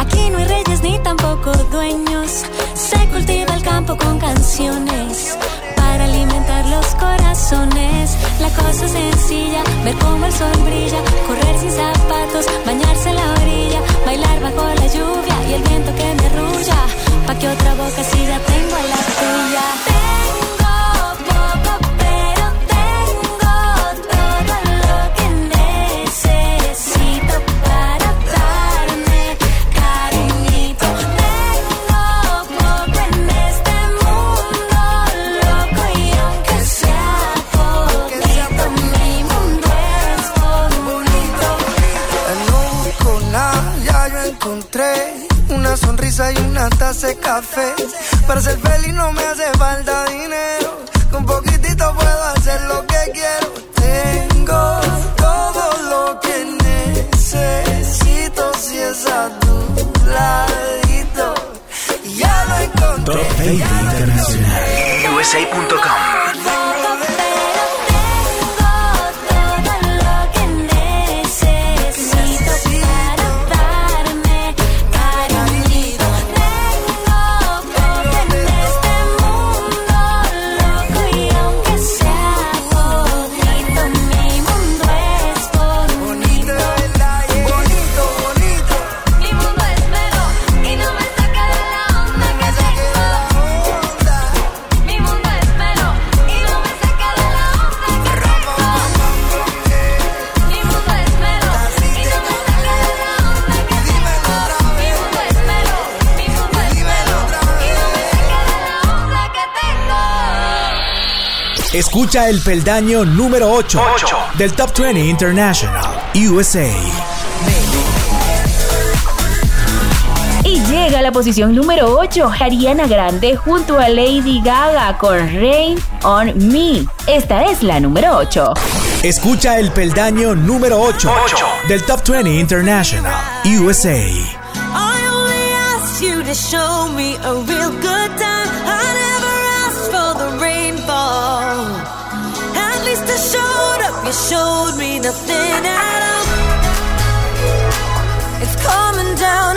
Aquí no hay reyes ni tampoco dueños. Se cultiva el campo con canciones para alimentar los corazones. La cosa es sencilla, ver cómo el sol brilla, correr sin zapatos, bañarse en la orilla, bailar bajo la lluvia y el viento que me arrulla. Pa' que otra boca si ya tengo la tuya. Encontré una sonrisa y una taza de café. Para ser feliz no me hace falta dinero. Con poquitito puedo hacer lo que quiero. Tengo todo lo que necesito si es a tu ladito. Y ya lo encontré. Top 20 Internacional. USA.com. Escucha el peldaño número 8, del Top 20 International, USA. Y llega a la posición número 8, Ariana Grande junto a Lady Gaga con Rain on Me. Esta es la número 8. Escucha el peldaño número 8, del Top 20 International, USA. I only asked you to show me a real good time. You showed me nothing at all. It's coming down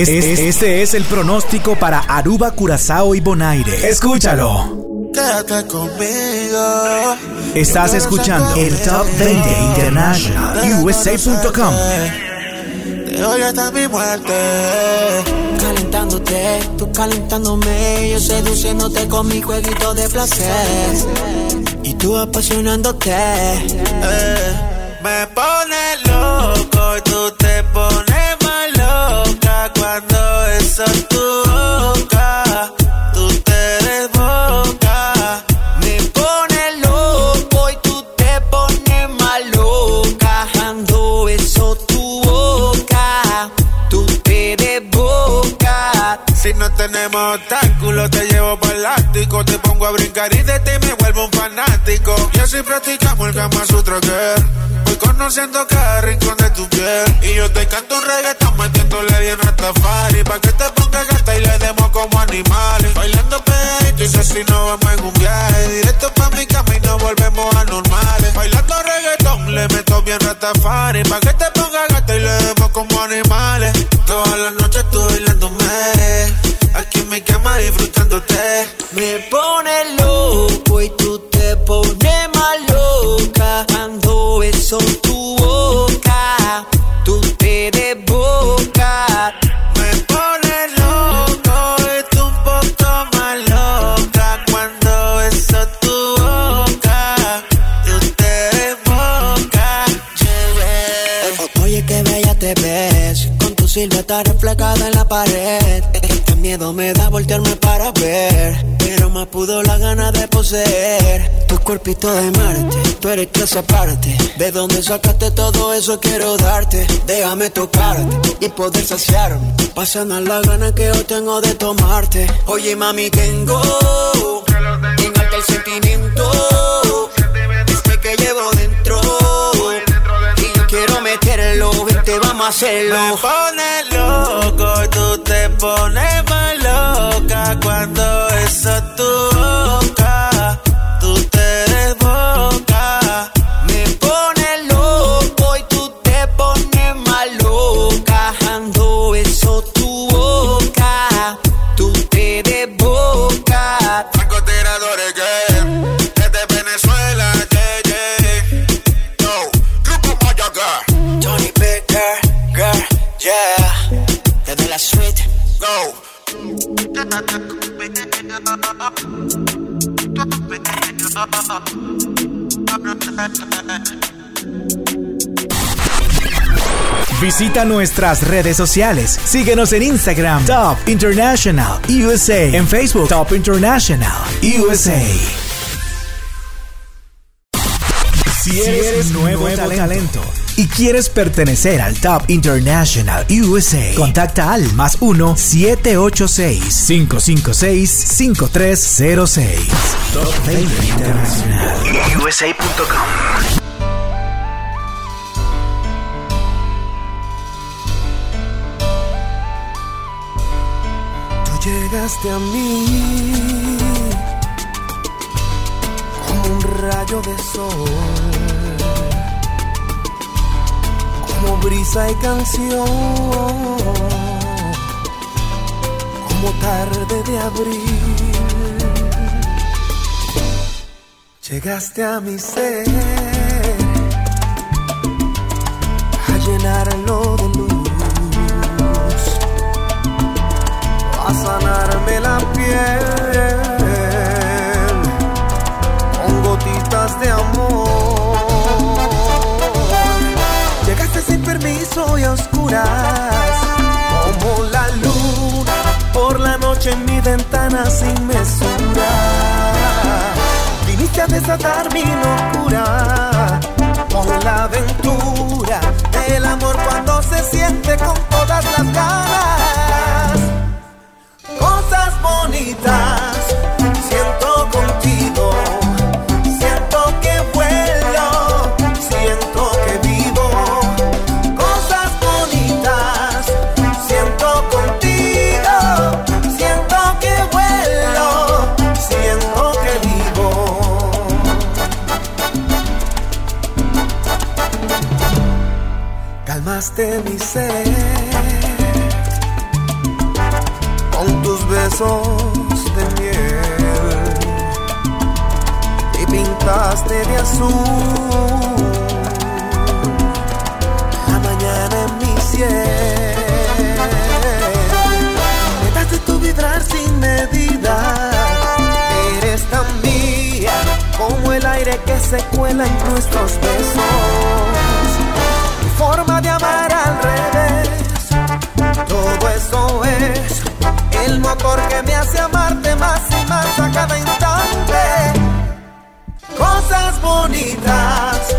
Es- es- este es el pronóstico para Aruba, Curazao y Bonaire. Escúchalo. Quédate conmigo. Estás escuchando el Top 20 International. USA.com. De hoy hasta mi muerte. Calentándote, tú calentándome, yo seduciéndote con mi jueguito de placer. Y tú apasionándote. Eh, tenemos obstáculos, te llevo ático. Te pongo a brincar y de ti me vuelvo un fanático. Y así practicamos el que voy conociendo cada rincón de tu piel. Y yo te canto un reggaetón metiéndole bien a Tafari. Pa' que te pongas gata y le demos como animales. Bailando pegadito y si no vamos en un viaje. Directo pa' mi cama y nos volvemos anormales. Bailando reggaetón, le meto bien Rastafari. Pa' que te pongas gata y le demos como animales. Todas las noches tú bailándome. Aquí en mi cama disfrutándote. Me pone loco y tú te pones más loca silueta reflejada en la pared. Este miedo me da voltearme para ver, pero más pudo la gana de poseer. Tu cuerpito de Marte, tú eres clase aparte. De dónde sacaste todo eso quiero darte. Déjame tocarte y poder saciarme. Pasando la gana que yo tengo de tomarte. Oye, mami, tengo en alta el sentimiento. Este que llevo dentro. Vamos a hacerlo. Me pone loco tú te pones más loca cuando eso es tu boca. Visita nuestras redes sociales. Síguenos en Instagram, Top International USA. En Facebook, Top International USA. Si eres, nuevo, talento, y quieres pertenecer al Top International USA, contacta al más 1-786-556-5306. Top 20 Internacional. USA.com. Llegaste a mí como un rayo de sol, como brisa y canción, como tarde de abril. Llegaste a mi ser a llenarlo como la luna por la noche en mi ventana sin mesura. Viniste a desatar mi locura con la aventura del amor cuando se siente con todas las ganas cosas bonitas siento contigo. Llenaste mi ser con tus besos de miel y pintaste de azul la mañana en mi cielo. Me das de tu vibrar sin medida. Eres tan mía como el aire que se cuela en nuestros besos. Forma es el motor que me hace amarte más y más a cada instante. Cosas bonitas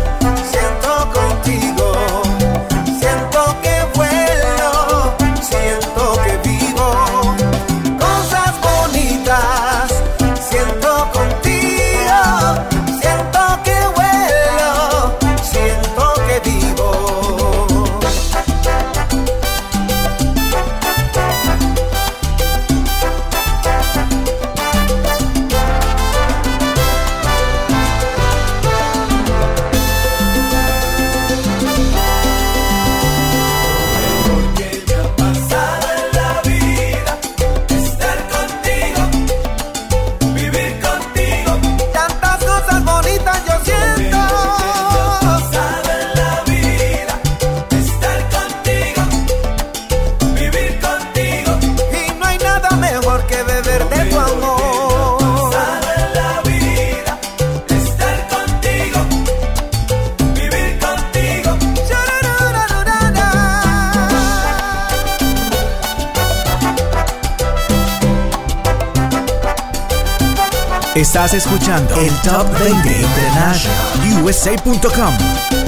Estás escuchando el Top 20 International USA.com.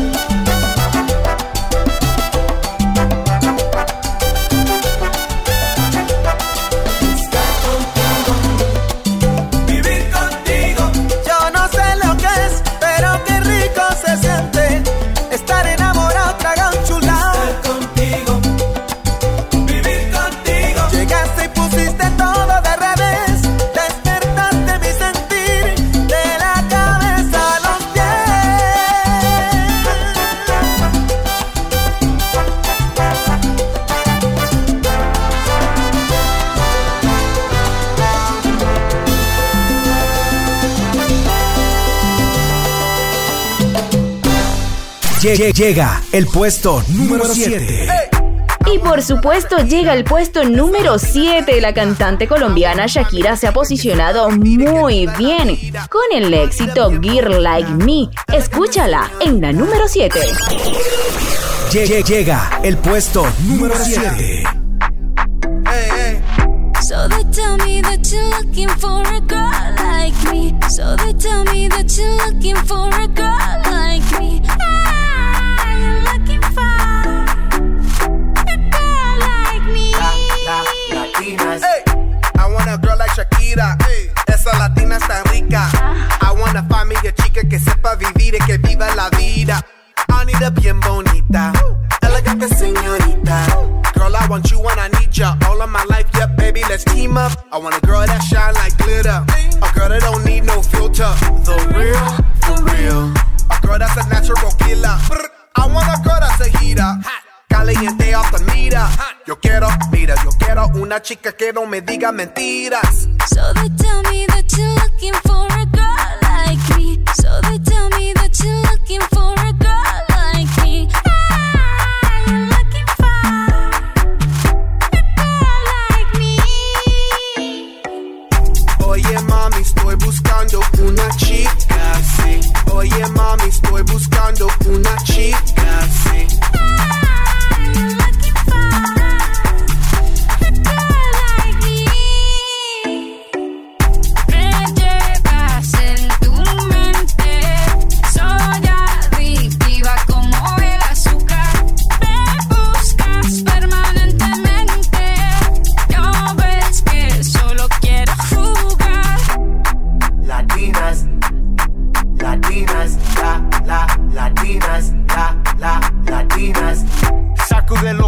Llega el puesto número 7. Y por supuesto llega el puesto número 7. La cantante colombiana Shakira se ha posicionado muy bien con el éxito Girl Like Me. Escúchala en la número 7. Lle- Llega el puesto número 7. So they tell me that you're looking for a girl like me. So they tell me that you're looking for a girl like me. Latina está rica. I wanna find me a chica que sepa vivir y que viva la vida. I need a bien bonita, elegante señorita. Girl, I want you and I need ya all of my life. yeah, baby, let's team up. I want a girl that shine like glitter, a girl that don't need no filter. The real. Quiero, mira, yo quiero una chica que no me diga mentiras. So they tell me that you're looking for a girl like me. So they tell me that you're looking for a girl like me. Ah, you're looking for a girl like me. Oye mami, estoy buscando una chica, sí. Oye mami, estoy buscando una chica,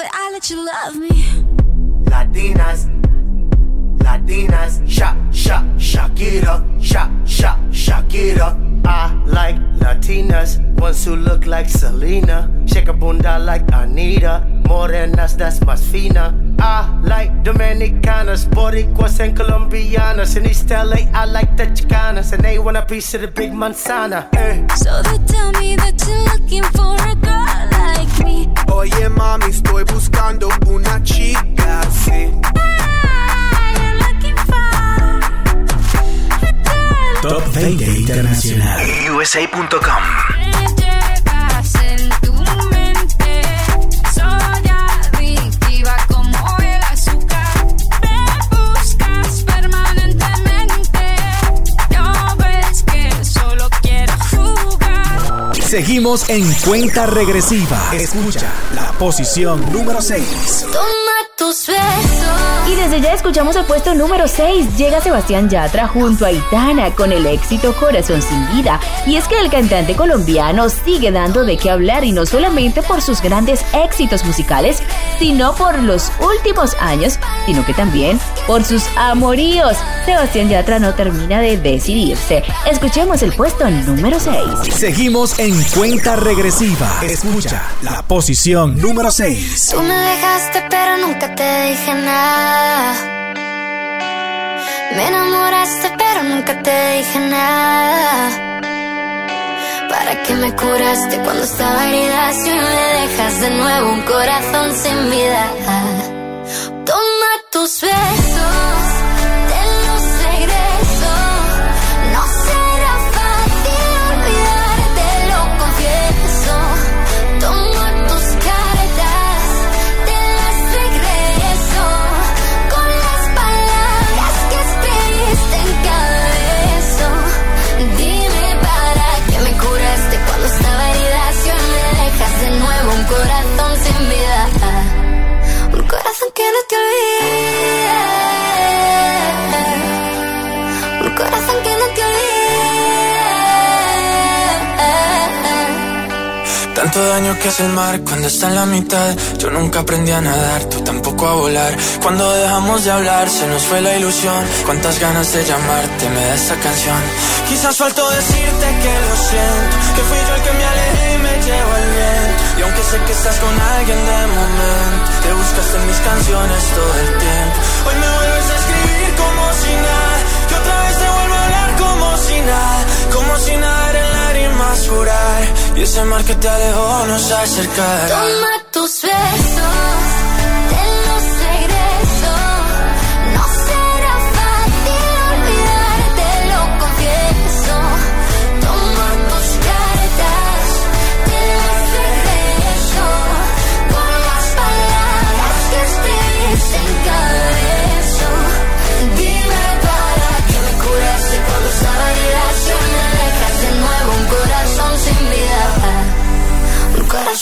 for the hell of it, I let you love me. Latinas, Latinas, Sha, Sha, Shakira, Sha, Sha, Shakira. I like Latinas, ones who look like Selena, shake a bunda like Anita, morenas that's más fina. I like Dominicanas, Boricuas and Colombianas. In East LA, I like the Chicanas, and they want a piece of the big manzana. Eh. So they tell me that you're looking for a girl like Oye mami, estoy buscando una chica así. Top 20 Internacional. USA.com. Seguimos en cuenta regresiva. Escucha la posición número 6. Desde ya escuchamos el puesto número 6. Llega Sebastián Yatra junto a Itana con el éxito Corazón sin vida. Y es que el cantante colombiano sigue dando de qué hablar y no solamente por sus grandes éxitos musicales, sino por los últimos años, sino que también por sus amoríos. Sebastián Yatra no termina de decidirse. Escuchemos el puesto número 6. Seguimos en cuenta regresiva. Escucha la posición número 6. Tú me dejaste pero nunca te dije nada. Me enamoraste pero nunca te dije nada. ¿Para qué me curaste cuando estaba herida si me dejas de nuevo un corazón sin vida? Toma tus besos, Un corazón que no te olvide. Un corazón que no te olvide. Tanto daño que hace el mar cuando está en la mitad. Yo nunca aprendí a nadar, tú a volar. Cuando dejamos de hablar, se nos fue la ilusión. Cuántas ganas de llamarte me da esta canción. Quizás faltó decirte que lo siento, que fui yo el que me alejé y me llevo el viento. Y aunque sé que estás con alguien de momento, te buscaste en mis canciones todo el tiempo. Hoy me vuelves a escribir como si nada, que otra vez te vuelvo a hablar como si nada, como si nada en lágrimas jurar. Y ese mar que te alejó nos acercará.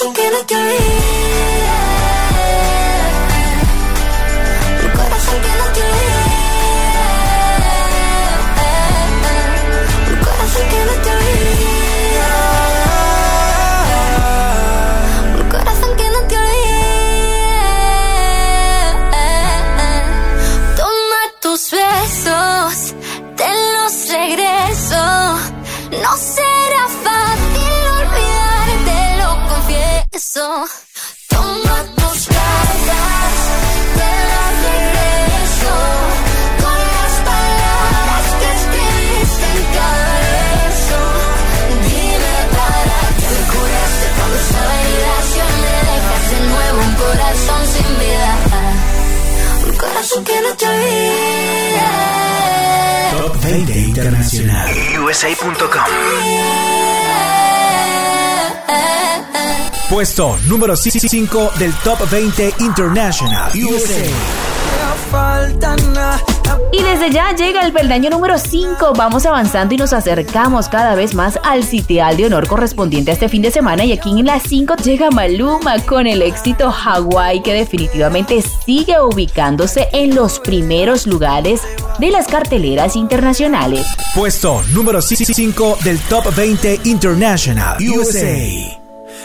Un corazón que no te número 5 del Top 20 International. USA. Y desde ya llega el peldaño número 5. Vamos avanzando y nos acercamos cada vez más al sitial de honor correspondiente a este fin de semana. Y aquí en la 5 llega Maluma con el éxito Hawaii, que definitivamente sigue ubicándose en los primeros lugares de las carteleras internacionales. Puesto número 5 del Top 20 International. USA.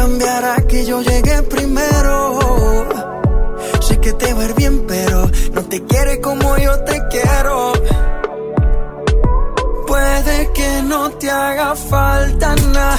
cambiará que yo llegué primero. Sé que te va bien, pero no te quiere como yo te quiero. Puede que no te haga falta nada,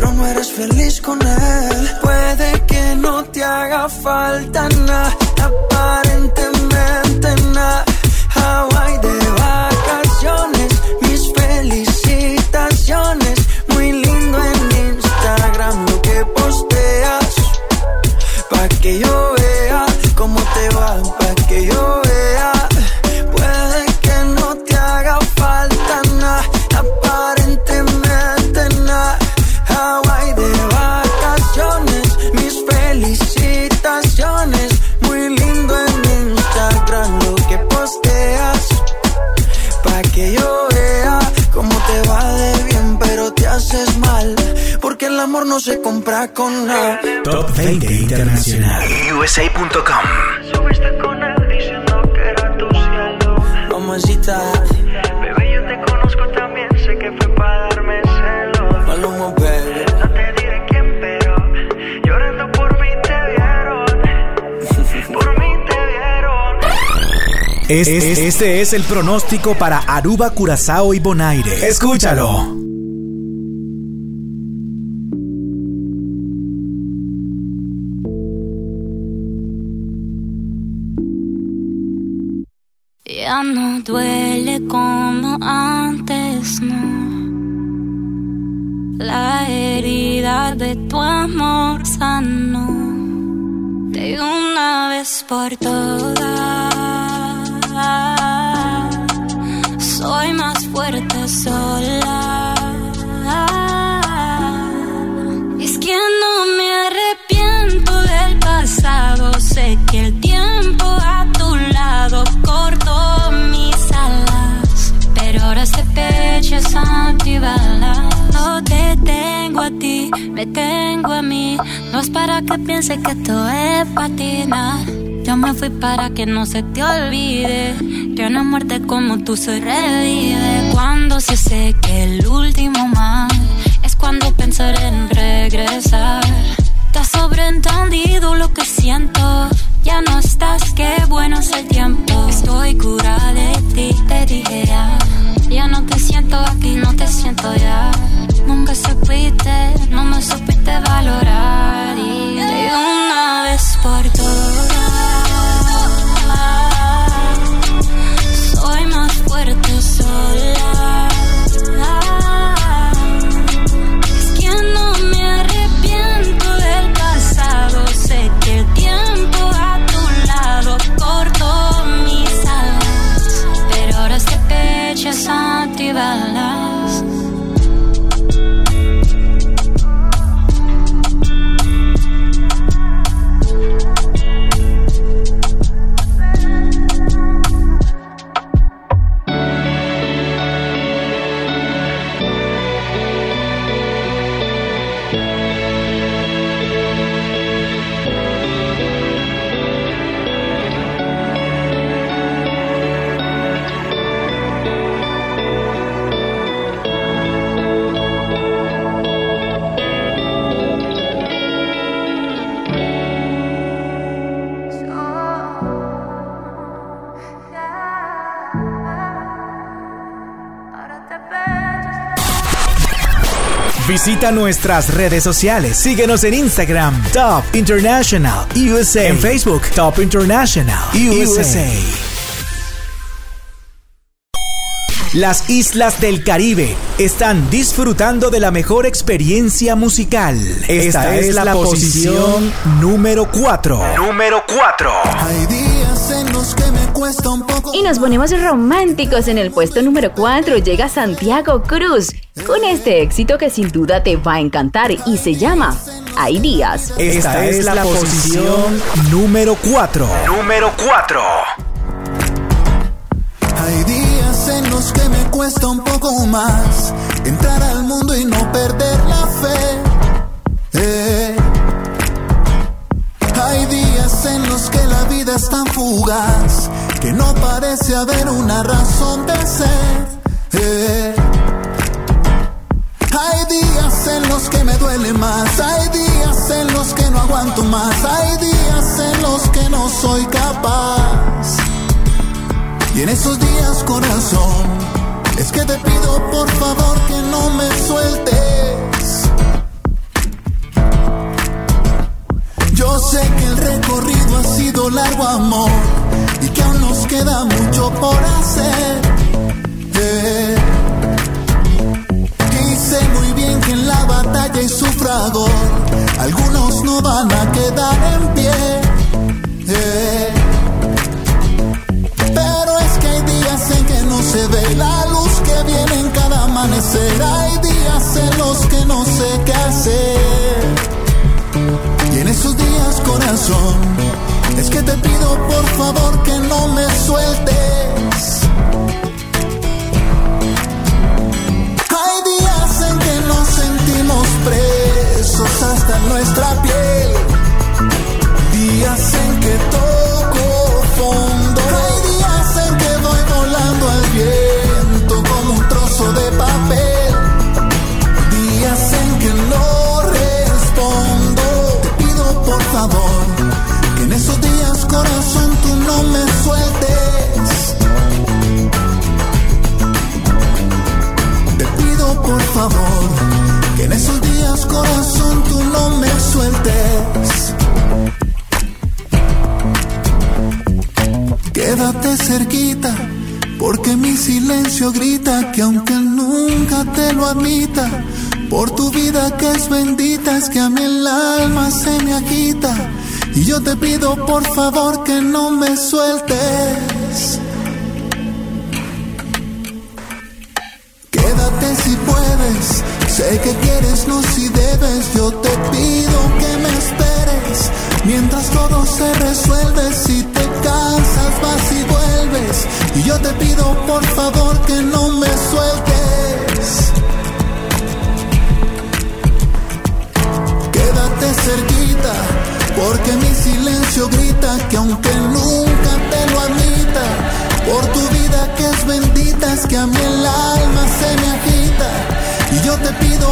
Pero no eres feliz con él. Puede que no te haga falta nada, aparentemente Es- es- este es el pronóstico para Aruba, Curazao y Bonaire. Escúchalo. Ya no duele como antes, no. La herida de tu amor sanó de una vez por todas. Soy más fuerte sola. Es que no me arrepiento del pasado. Sé que el tiempo a tu lado cortó mis alas. Pero ahora este pecho es antibalas. No te tengo a ti, me tengo a mí. No es para que piense que esto es patina. Yo me fui para que no se te olvide una muerte como tú se revive. Cuando sí sé que el último mal es cuando pensaré en regresar. Has sobreentendido lo que siento. Ya no estás, qué bueno es el tiempo. Estoy cura de ti, te dije ya. Ya no te siento aquí, no te siento ya. Nunca supiste, no me supiste valorar. Y de una vez por todas, fuerte sola. Visita nuestras redes sociales. Síguenos en Instagram, Top International USA. En Facebook, Top International USA. Las islas del Caribe están disfrutando de la mejor experiencia musical. Esta, es, la, posición número 4. Número 4. Hay días en los que me cuesta un poco. Y nos ponemos románticos en el puesto número 4. Llega Santiago Cruz con este éxito que sin duda te va a encantar y se llama Hay días. Esta, es, la, posición número 4. Número 4. Hay días en los que me cuesta un poco más entrar al mundo y no perder la fe. Eh. Hay días en los que la vida es tan fugaz que no parece haber una razón de ser. Eh. Hay días en los que me duele más, hay días en los que no aguanto más, hay días en los que no soy capaz. Y en esos días, corazón, es que te pido por favor que no me sueltes. Yo sé que el recorrido ha sido largo, amor, y que aún nos queda mucho por hacer. Batalla y su fragor, algunos no van a quedar en pie. Eh. Pero es que hay días en que no se ve la luz que viene en cada amanecer. Hay días en los que no sé qué hacer. Y en esos días, corazón, es que te pido por favor que no me sueltes. Presos hasta nuestra piel. Días en que toco fondo. Hay días en que voy volando al viento como un trozo de papel. Días en que no respondo. Te pido por favor que en esos días, corazón, tú no me sueltes. Te pido por favor en esos días, corazón, tú no me sueltes. Quédate cerquita, porque mi silencio grita que aunque nunca te lo admita, por tu vida que es bendita, es que a mí el alma se me agita. Y yo te pido por favor que no me sueltes. Quédate si puedes, sé que quieres, no si debes. Yo te pido que me esperes mientras todo se resuelve. Si te cansas, vas y vuelves. Y yo te pido por favor que no me sueltes.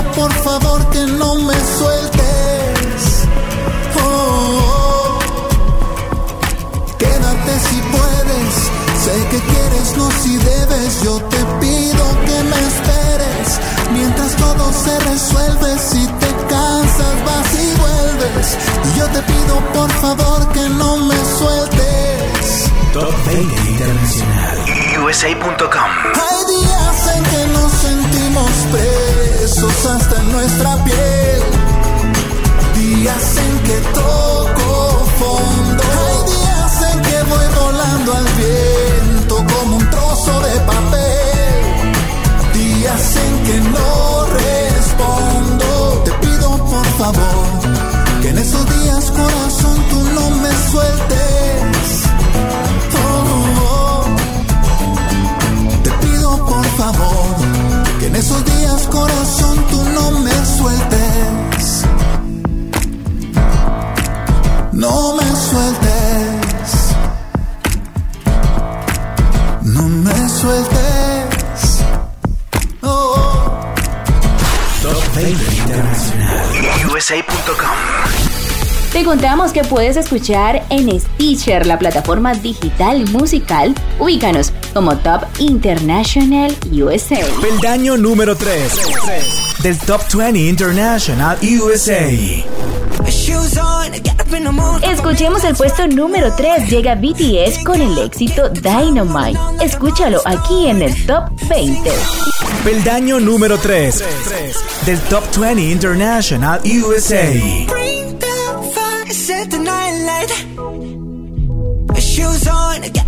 por favor que no me sueltes. Oh, quédate si puedes, sé que quieres, no si debes. Yo te pido que me esperes mientras todo se resuelve. Si te cansas, vas y vuelves. Y yo te pido por favor que no me sueltes. Top 20 Internacional. USA.com. Hay días en que nos sentimos presos hasta en nuestra piel. Días en que toco fondo. Hay días en que voy volando al viento como un trozo de papel. Días en que no respondo. Te pido por favor que en esos días, corazón, tú no me sueltes. Esos días, corazón, tú no me sueltes. No me sueltes. No me sueltes. Oh. Top 20 Internacional. USA.com. Te contamos que puedes escuchar en Stitcher, la plataforma digital musical. Ubícanos como Top International USA. Peldaño número 3 del Top 20 International USA. Escuchemos el puesto número 3. Llega BTS con el éxito Dynamite. Escúchalo aquí en el Top 20. Peldaño número 3 del Top 20 International USA. Bring the fire, set the night light. Shoes on, get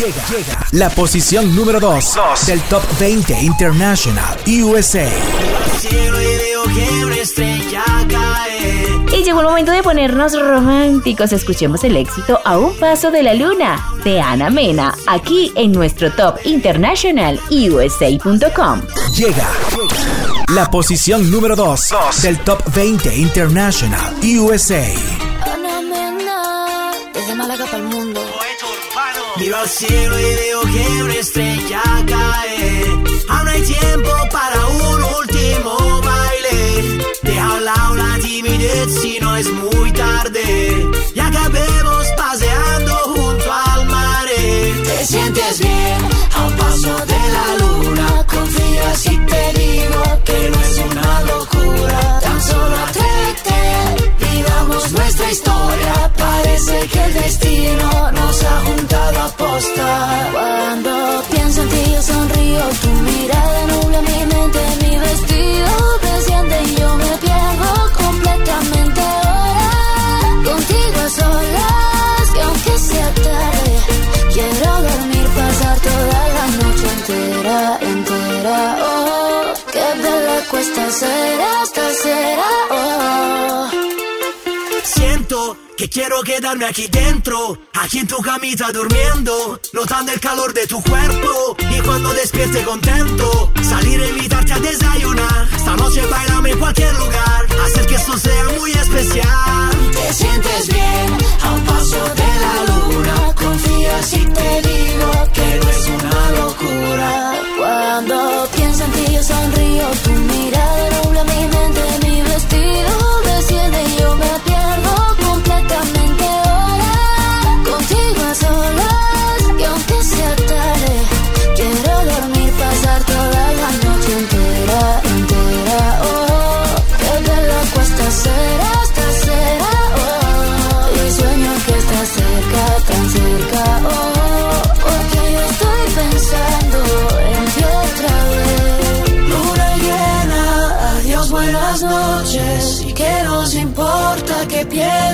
Llega, llega. La posición número 2 del Top 20 International USA. Y llegó el momento momento de ponernos románticos, escuchemos el éxito A un paso de la luna de Ana Mena, aquí en nuestro Top International USA.com. Llega la posición número 2 del Top 20 International USA. Al cielo y veo que una estrella cae. Aún hay tiempo para un último baile. Deja a un lado la timidez si no es muy tarde. Y acabemos sonrío, tu mirada nubla mi mente, mi vestido desciende y yo me pierdo completamente ahora. Contigo a solas, que aunque sea tarde, quiero dormir, pasar toda la noche entera, entera. Oh, qué bella cuesta ser hasta quiero quedarme aquí dentro, aquí en tu camita durmiendo, notando el calor de tu cuerpo y cuando despierte contento, salir a invitarte a desayunar. Esta noche bailame en cualquier lugar, hacer que esto sea muy especial. Te sientes bien a un paso de la luna. Confía si te digo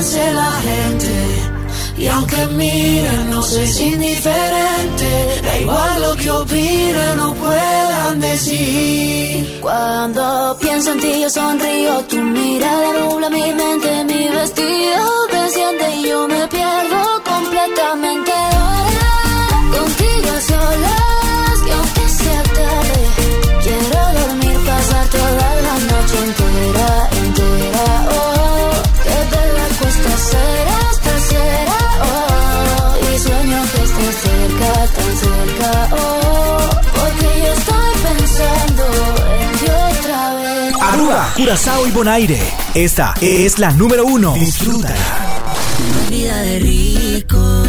piense la gente. Y aunque miren, no es indiferente. Da igual lo que opinen o puedan decir. Cuando pienso en ti, yo sonrío. Tu mirada nubla mi mente. Mi vestido desciende y yo me pierdo completamente ahora. Contigo solas, y aunque sea tarde, quiero dormir, pasar toda la noche entera, Oh, porque yo estoy pensando en ti otra vez. Aruba, Curazao y Bonaire. Esta es la número uno. Disfrútala. Vida de rico,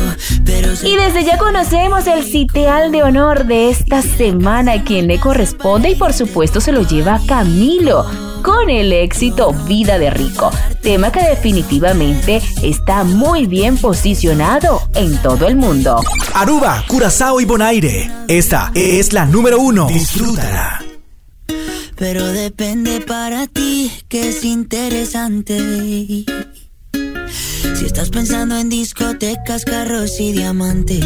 pero Y desde ya conocemos el sitial de honor de esta semana, quien le corresponde y por supuesto se lo lleva Camilo con el éxito Vida de Rico, tema que definitivamente está muy bien posicionado en todo el mundo. Aruba, Curazao y Bonaire. Esta es la número uno. Disfrútala. Pero depende para ti que es interesante. Si estás pensando en discotecas, carros y diamantes,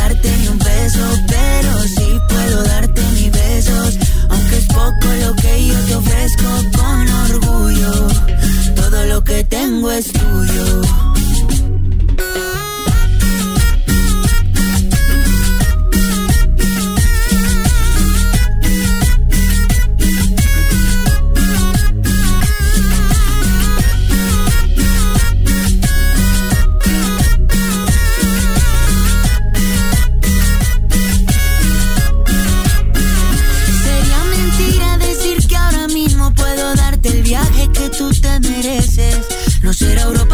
pero sí puedo darte mis besos. Aunque es poco lo que yo te ofrezco con orgullo. Todo lo que tengo es tuyo.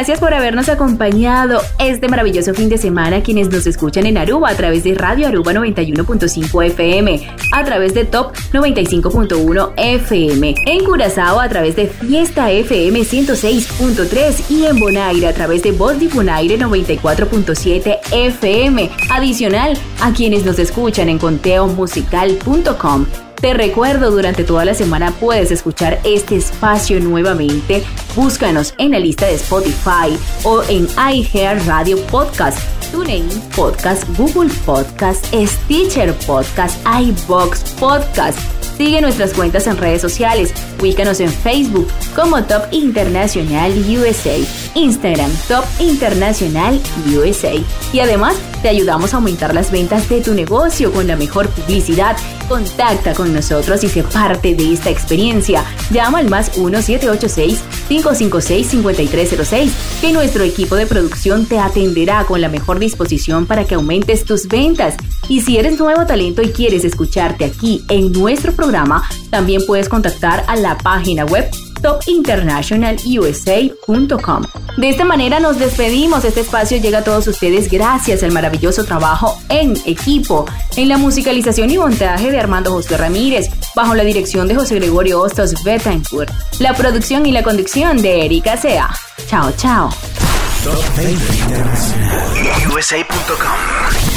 gracias por habernos acompañado este maravilloso fin de semana quienes nos escuchan en Aruba a través de Radio Aruba 91.5 FM, a través de Top 95.1 FM, en Curazao a través de Fiesta FM 106.3 y en Bonaire a través de Voz Bonaire 94.7 FM. Adicional a quienes nos escuchan en conteomusical.com. Te recuerdo, durante toda la semana puedes escuchar este espacio nuevamente. Búscanos en la lista de Spotify o en iHeart Radio Podcast, TuneIn Podcast, Google Podcast, Stitcher Podcast, iBox Podcast. Sigue nuestras cuentas en redes sociales. Ubícanos en Facebook como Top Internacional USA, Instagram Top Internacional USA. Y además te ayudamos a aumentar las ventas de tu negocio con la mejor publicidad. Contacta con nosotros y sé parte de esta experiencia. Llama al más 1-786-556-5306 que nuestro equipo de producción te atenderá con la mejor disposición para que aumentes tus ventas. Y si eres nuevo talento y quieres escucharte aquí en nuestro programa, también puedes contactar a la página web topinternationalusa.com. De esta manera nos despedimos. Este espacio llega a todos ustedes gracias al maravilloso trabajo en equipo, en la musicalización y montaje de Armando José Ramírez, bajo la dirección de José Gregorio Hostos Betancourt, la producción y la conducción de Erika Sea. Chao, chao. Top 20 Internacional. USA.com.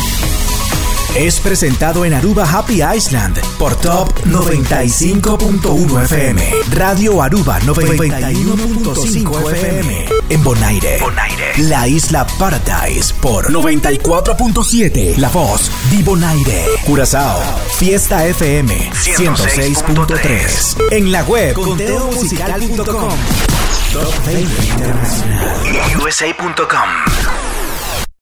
Es presentado en Aruba Happy Island por Top 95.1 FM. Radio Aruba 91.5 FM. En Bonaire. Bonaire. La isla Paradise por 94.7. La voz de Bonaire. Curazao. Fiesta FM 106.3. En la web conteomusical.com. Top 20 Internacional. USA.com.